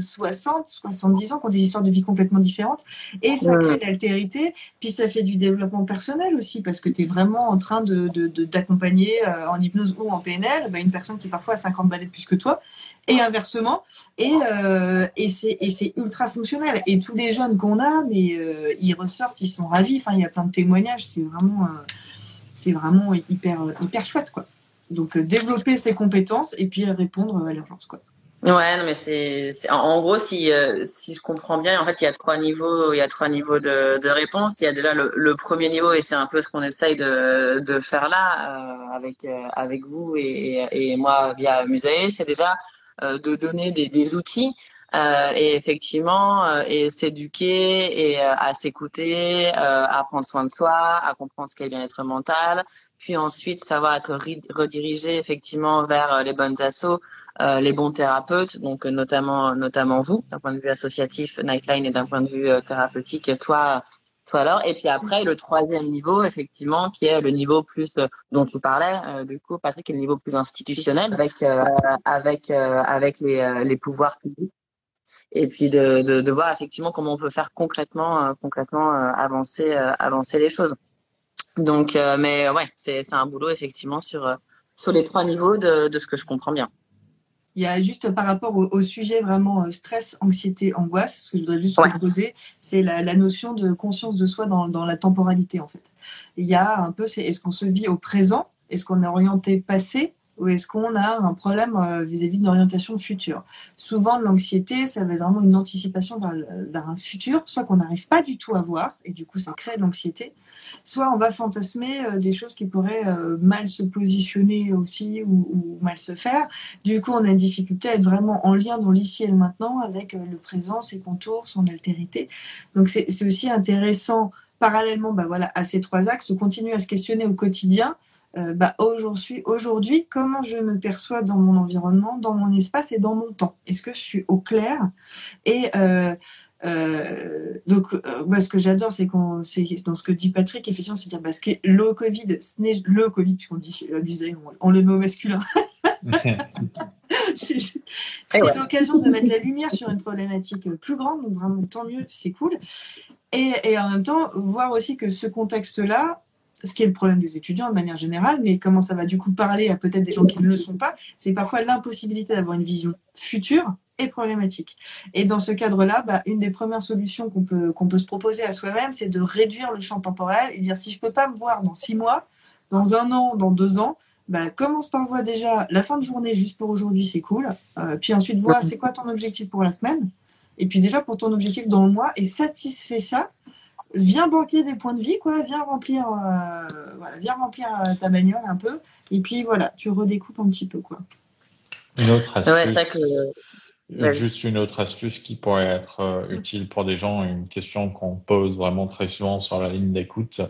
60, 70 ans, qui ont des histoires de vie complètement différentes. Et ça crée l'altérité, puis ça fait du développement personnel aussi, parce que tu es vraiment en train d'accompagner de, de, en hypnose ou en PNL ben, une personne qui parfois a 50 balais de plus que toi et inversement. Et, euh, et c'est ultra fonctionnel. Et tous les jeunes qu'on a, mais euh, ils ressortent, ils sont ravis. Enfin, il y a plein de témoignages. C'est vraiment, euh, vraiment hyper, hyper chouette, quoi. Donc, développer ses compétences et puis répondre à l'urgence. Ouais, non, mais c'est, en gros, si, si je comprends bien, en fait, il y a trois niveaux, il y a trois niveaux de, de réponse. Il y a déjà le, premier niveau, et c'est un peu ce qu'on essaye de, de faire là, avec, avec vous et, et, moi via Musée. C'est déjà euh, de donner des, des outils euh, et effectivement euh, et s'éduquer et à s'écouter, à prendre soin de soi, à comprendre ce qu'est le bien-être mental, puis ensuite savoir être redirigé effectivement vers les bonnes assos, les bons thérapeutes, donc notamment notamment vous d'un point de vue associatif Nightline et d'un point de vue thérapeutique, toi alors. Et puis après, le troisième niveau, effectivement, qui est le niveau plus euh, dont tu parlais, euh, du coup, Patrick, est le niveau plus institutionnel avec euh, avec avec les, les pouvoirs publics. Et puis de, de, de, voir effectivement comment on peut faire concrètement concrètement avancer avancer les choses. Donc, mais ouais, c'est c'est un boulot effectivement sur sur les trois niveaux de, de ce que je comprends bien. Il y a juste par rapport au, sujet vraiment euh, stress, anxiété, angoisse, ce que je voudrais juste proposer, c'est la, notion de conscience de soi dans, dans, la temporalité en fait. Il y a un peu, c'est est-ce qu'on se vit au présent, est-ce qu'on est orienté passé? Ou est-ce qu'on a un problème euh, vis-à-vis d'une orientation future? Souvent, l'anxiété, ça va être vraiment une anticipation vers, un futur, soit qu'on n'arrive pas du tout à voir, et du coup, ça crée de l'anxiété, soit on va fantasmer euh, des choses qui pourraient euh, mal se positionner aussi ou, mal se faire. Du coup, on a une difficulté à être vraiment en lien dans l'ici et le maintenant avec le présent, ses contours, son altérité. Donc, c'est aussi intéressant parallèlement bah voilà, à ces trois axes, de continuer à se questionner au quotidien euh, bah, aujourd'hui, comment je me perçois dans mon environnement, dans mon espace et dans mon temps? Est-ce que je suis au clair? Et euh, euh, donc, moi, ce que j'adore, c'est qu'on, c'est dans ce que dit Patrick, effectivement, c'est dire parce que le Covid, ce n'est le Covid, puisqu'on dit on, on le met au masculin. [laughs] [laughs] c'est l'occasion de mettre la lumière sur une problématique plus grande, donc vraiment tant mieux, c'est cool. Et, et, en même temps, voir aussi que ce contexte-là, ce qui est le problème des étudiants de manière générale, mais comment ça va du coup parler à peut-être des gens qui ne le sont pas, c'est parfois l'impossibilité d'avoir une vision future et problématique. Et dans ce cadre-là, bah, une des premières solutions qu'on peut, qu'on peut se proposer à soi-même, c'est de réduire le champ temporel et dire si je ne peux pas me voir dans six mois, dans un an, dans deux ans, bah, commence par voir déjà la fin de journée juste pour aujourd'hui, c'est cool. Euh, puis ensuite, vois c'est quoi ton objectif pour la semaine? Et puis déjà pour ton objectif dans le mois et satisfait ça viens banquer des points de vie, quoi. Viens remplir, euh, voilà, viens remplir euh, ta bagnole un peu. Et puis voilà, tu redécoupes un petit peu, quoi. Une autre astuce. Euh, juste une autre astuce qui pourrait être utile pour des gens, une question qu'on pose vraiment très souvent sur la ligne d'écoute.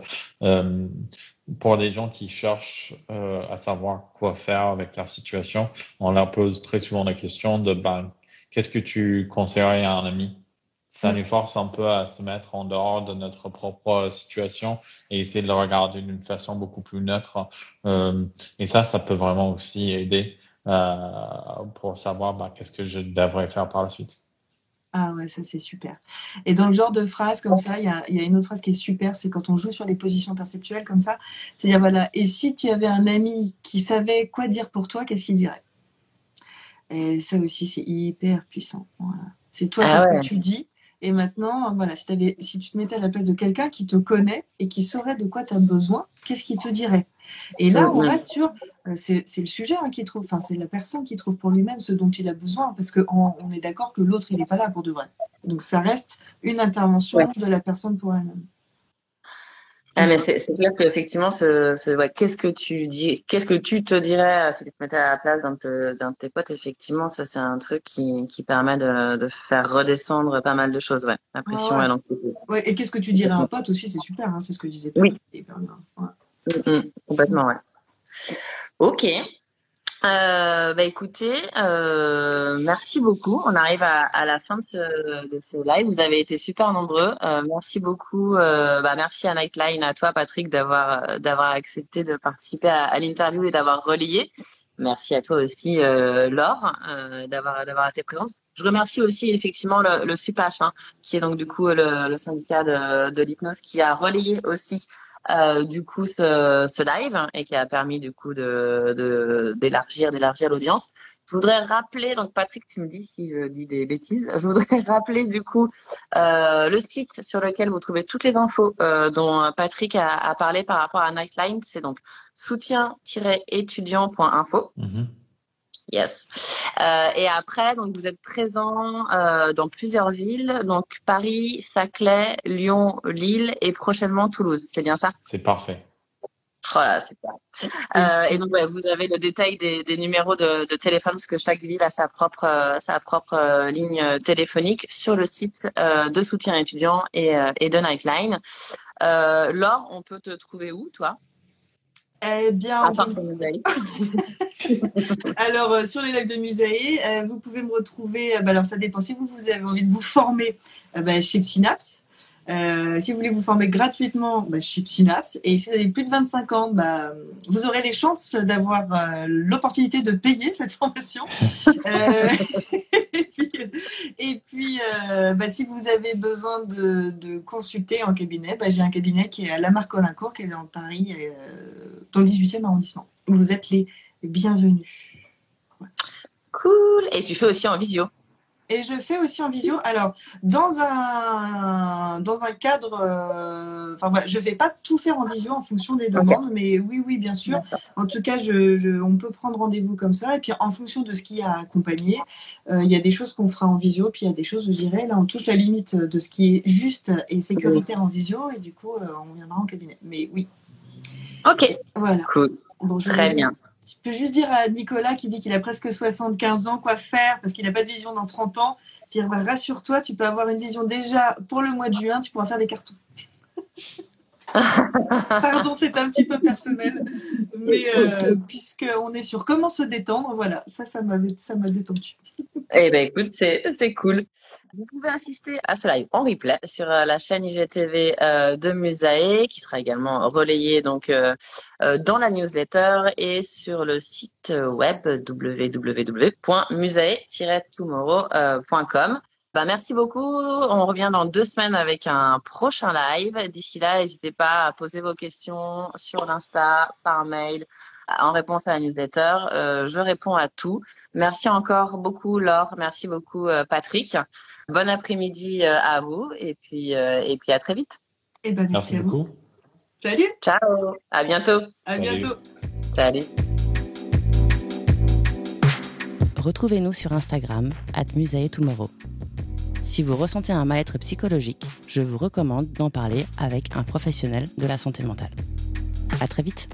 pour des gens qui cherchent à savoir quoi faire avec leur situation, on leur pose très souvent la question de ben, qu'est-ce que tu conseillerais à un ami? Ça nous force un peu à se mettre en dehors de notre propre situation et essayer de le regarder d'une façon beaucoup plus neutre. Euh, et ça, ça peut vraiment aussi aider euh, pour savoir bah, qu'est-ce que je devrais faire par la suite. Ah ouais, ça c'est super. Et dans le genre de phrase comme ça, il y a, y a, une autre phrase qui est super, c'est quand on joue sur les positions perceptuelles comme ça, c'est-à-dire voilà, et si tu avais un ami qui savait quoi dire pour toi, qu'est-ce qu'il dirait? Et ça aussi, c'est hyper puissant. Voilà. C'est toi ah ce que tu dis, et maintenant, voilà, si, avais, si tu te mettais à la place de quelqu'un qui te connaît et qui saurait de quoi tu as besoin, qu'est-ce qu'il te dirait? Et là, on reste sur, euh, c'est le sujet hein, qui trouve, enfin, c'est la personne qui trouve pour lui-même ce dont il a besoin, parce qu'on on est d'accord que l'autre, il n'est pas là pour de vrai. Donc, ça reste une intervention de la personne pour elle-même. Ah, mais c'est clair qu'effectivement, ce, ce ouais, qu'est-ce que tu dis, qu'est-ce que tu te dirais si tu te mettais à la place d'un de, tes potes, effectivement, ça c'est un truc qui, qui permet de, de, faire redescendre pas mal de choses, ouais, la pression ouais. et l'anxiété. Ouais, et qu'est-ce que tu dirais à un pote aussi, c'est super, hein, c'est ce que disais. Oui. Mm, mm, complètement, ouais. Ok. Euh, bah écoutez, euh, merci beaucoup. On arrive à, à, la fin de ce, de ce live. Vous avez été super nombreux. Euh, merci beaucoup. Euh, bah merci à Nightline, à toi Patrick d'avoir d'avoir accepté de participer à, à l'interview et d'avoir relayé. Merci à toi aussi euh, Laure d'avoir d'avoir été présente. Je remercie aussi effectivement le, le SUPACH, hein, qui est donc du coup le, le syndicat de, de l'hypnose, qui a relayé aussi euh, du coup ce, ce, live et qui a permis du coup de d'élargir d'élargir l'audience. Je voudrais rappeler, donc Patrick, tu me dis si je dis des bêtises, je voudrais [laughs] rappeler du coup euh, le site sur lequel vous trouvez toutes les infos euh, dont Patrick a, a, parlé par rapport à Nightline, c'est donc soutien-étudiant.info. Yes. Euh, et après, donc vous êtes présent euh, dans plusieurs villes, donc Paris, Saclay, Lyon, Lille et prochainement Toulouse. C'est bien ça? C'est parfait. Voilà, super. Euh, et donc ouais, vous avez le détail des, des numéros de, de, téléphone parce que chaque ville a sa propre euh, sa propre euh, ligne téléphonique sur le site euh, de soutien étudiant et, et de Nightline. Laure, on peut te trouver où, toi? Eh bien, à part [laughs] [laughs] alors, euh, sur les lives de musée, euh, vous pouvez me retrouver. Euh, bah, alors, ça dépend. Si vous, avez envie de vous former bah, chez Synapse, si vous voulez vous former gratuitement bah, chez Synapse, et si vous avez plus de 25 ans, vous aurez les chances d'avoir l'opportunité de payer cette formation. [laughs] [laughs] et puis, si vous avez besoin de, consulter en cabinet, j'ai un cabinet qui est à Lamarck Colincourt, qui est dans Paris, dans le 18e arrondissement. Vous êtes les bienvenue. Cool. Et tu fais aussi en visio et je fais aussi en visio. Alors, dans un, dans un cadre. Euh, enfin, voilà, je ne vais pas tout faire en visio en fonction des demandes, mais oui, oui, bien sûr. En tout cas, je, on peut prendre rendez-vous comme ça. Et puis, en fonction de ce qui a accompagné, euh, il y a des choses qu'on fera en visio, puis il y a des choses, je dirais, là, on touche la limite de ce qui est juste et sécuritaire en visio, et du coup, euh, on viendra en cabinet. Mais oui. Ok. Voilà. Cool. Très bien je peux juste dire à Nicolas qui dit qu'il a presque 75 ans quoi faire parce qu'il n'a pas de vision dans 30 ans. Dire rassure-toi, tu peux avoir une vision déjà pour le mois de juin, tu pourras faire des cartons. Pardon, c'est un petit peu personnel, mais euh, puisqu'on est sur comment se détendre, voilà, ça, ça m'a détendu. Eh ben écoute, c'est c'est cool. Vous pouvez assister à ce live en replay sur euh, la chaîne IGTV euh, de Musae, qui sera également relayée donc euh, dans la newsletter et sur le site web www.musae-tomorrow.com. Bah, merci beaucoup. On revient dans deux semaines avec un prochain live. D'ici là, n'hésitez pas à poser vos questions sur l'Insta, par mail, en réponse à la newsletter. Euh, je réponds à tout. Merci encore beaucoup, Laure. Merci beaucoup, euh, Patrick. Bon après-midi euh, à vous et puis, et puis à très vite. Et eh ben, merci, merci beaucoup. Salut. Ciao. À bientôt. À bientôt. Salut. Retrouvez-nous sur Instagram, at Tomorrow. Si vous ressentez un mal-être psychologique, je vous recommande d'en parler avec un professionnel de la santé mentale. À très vite!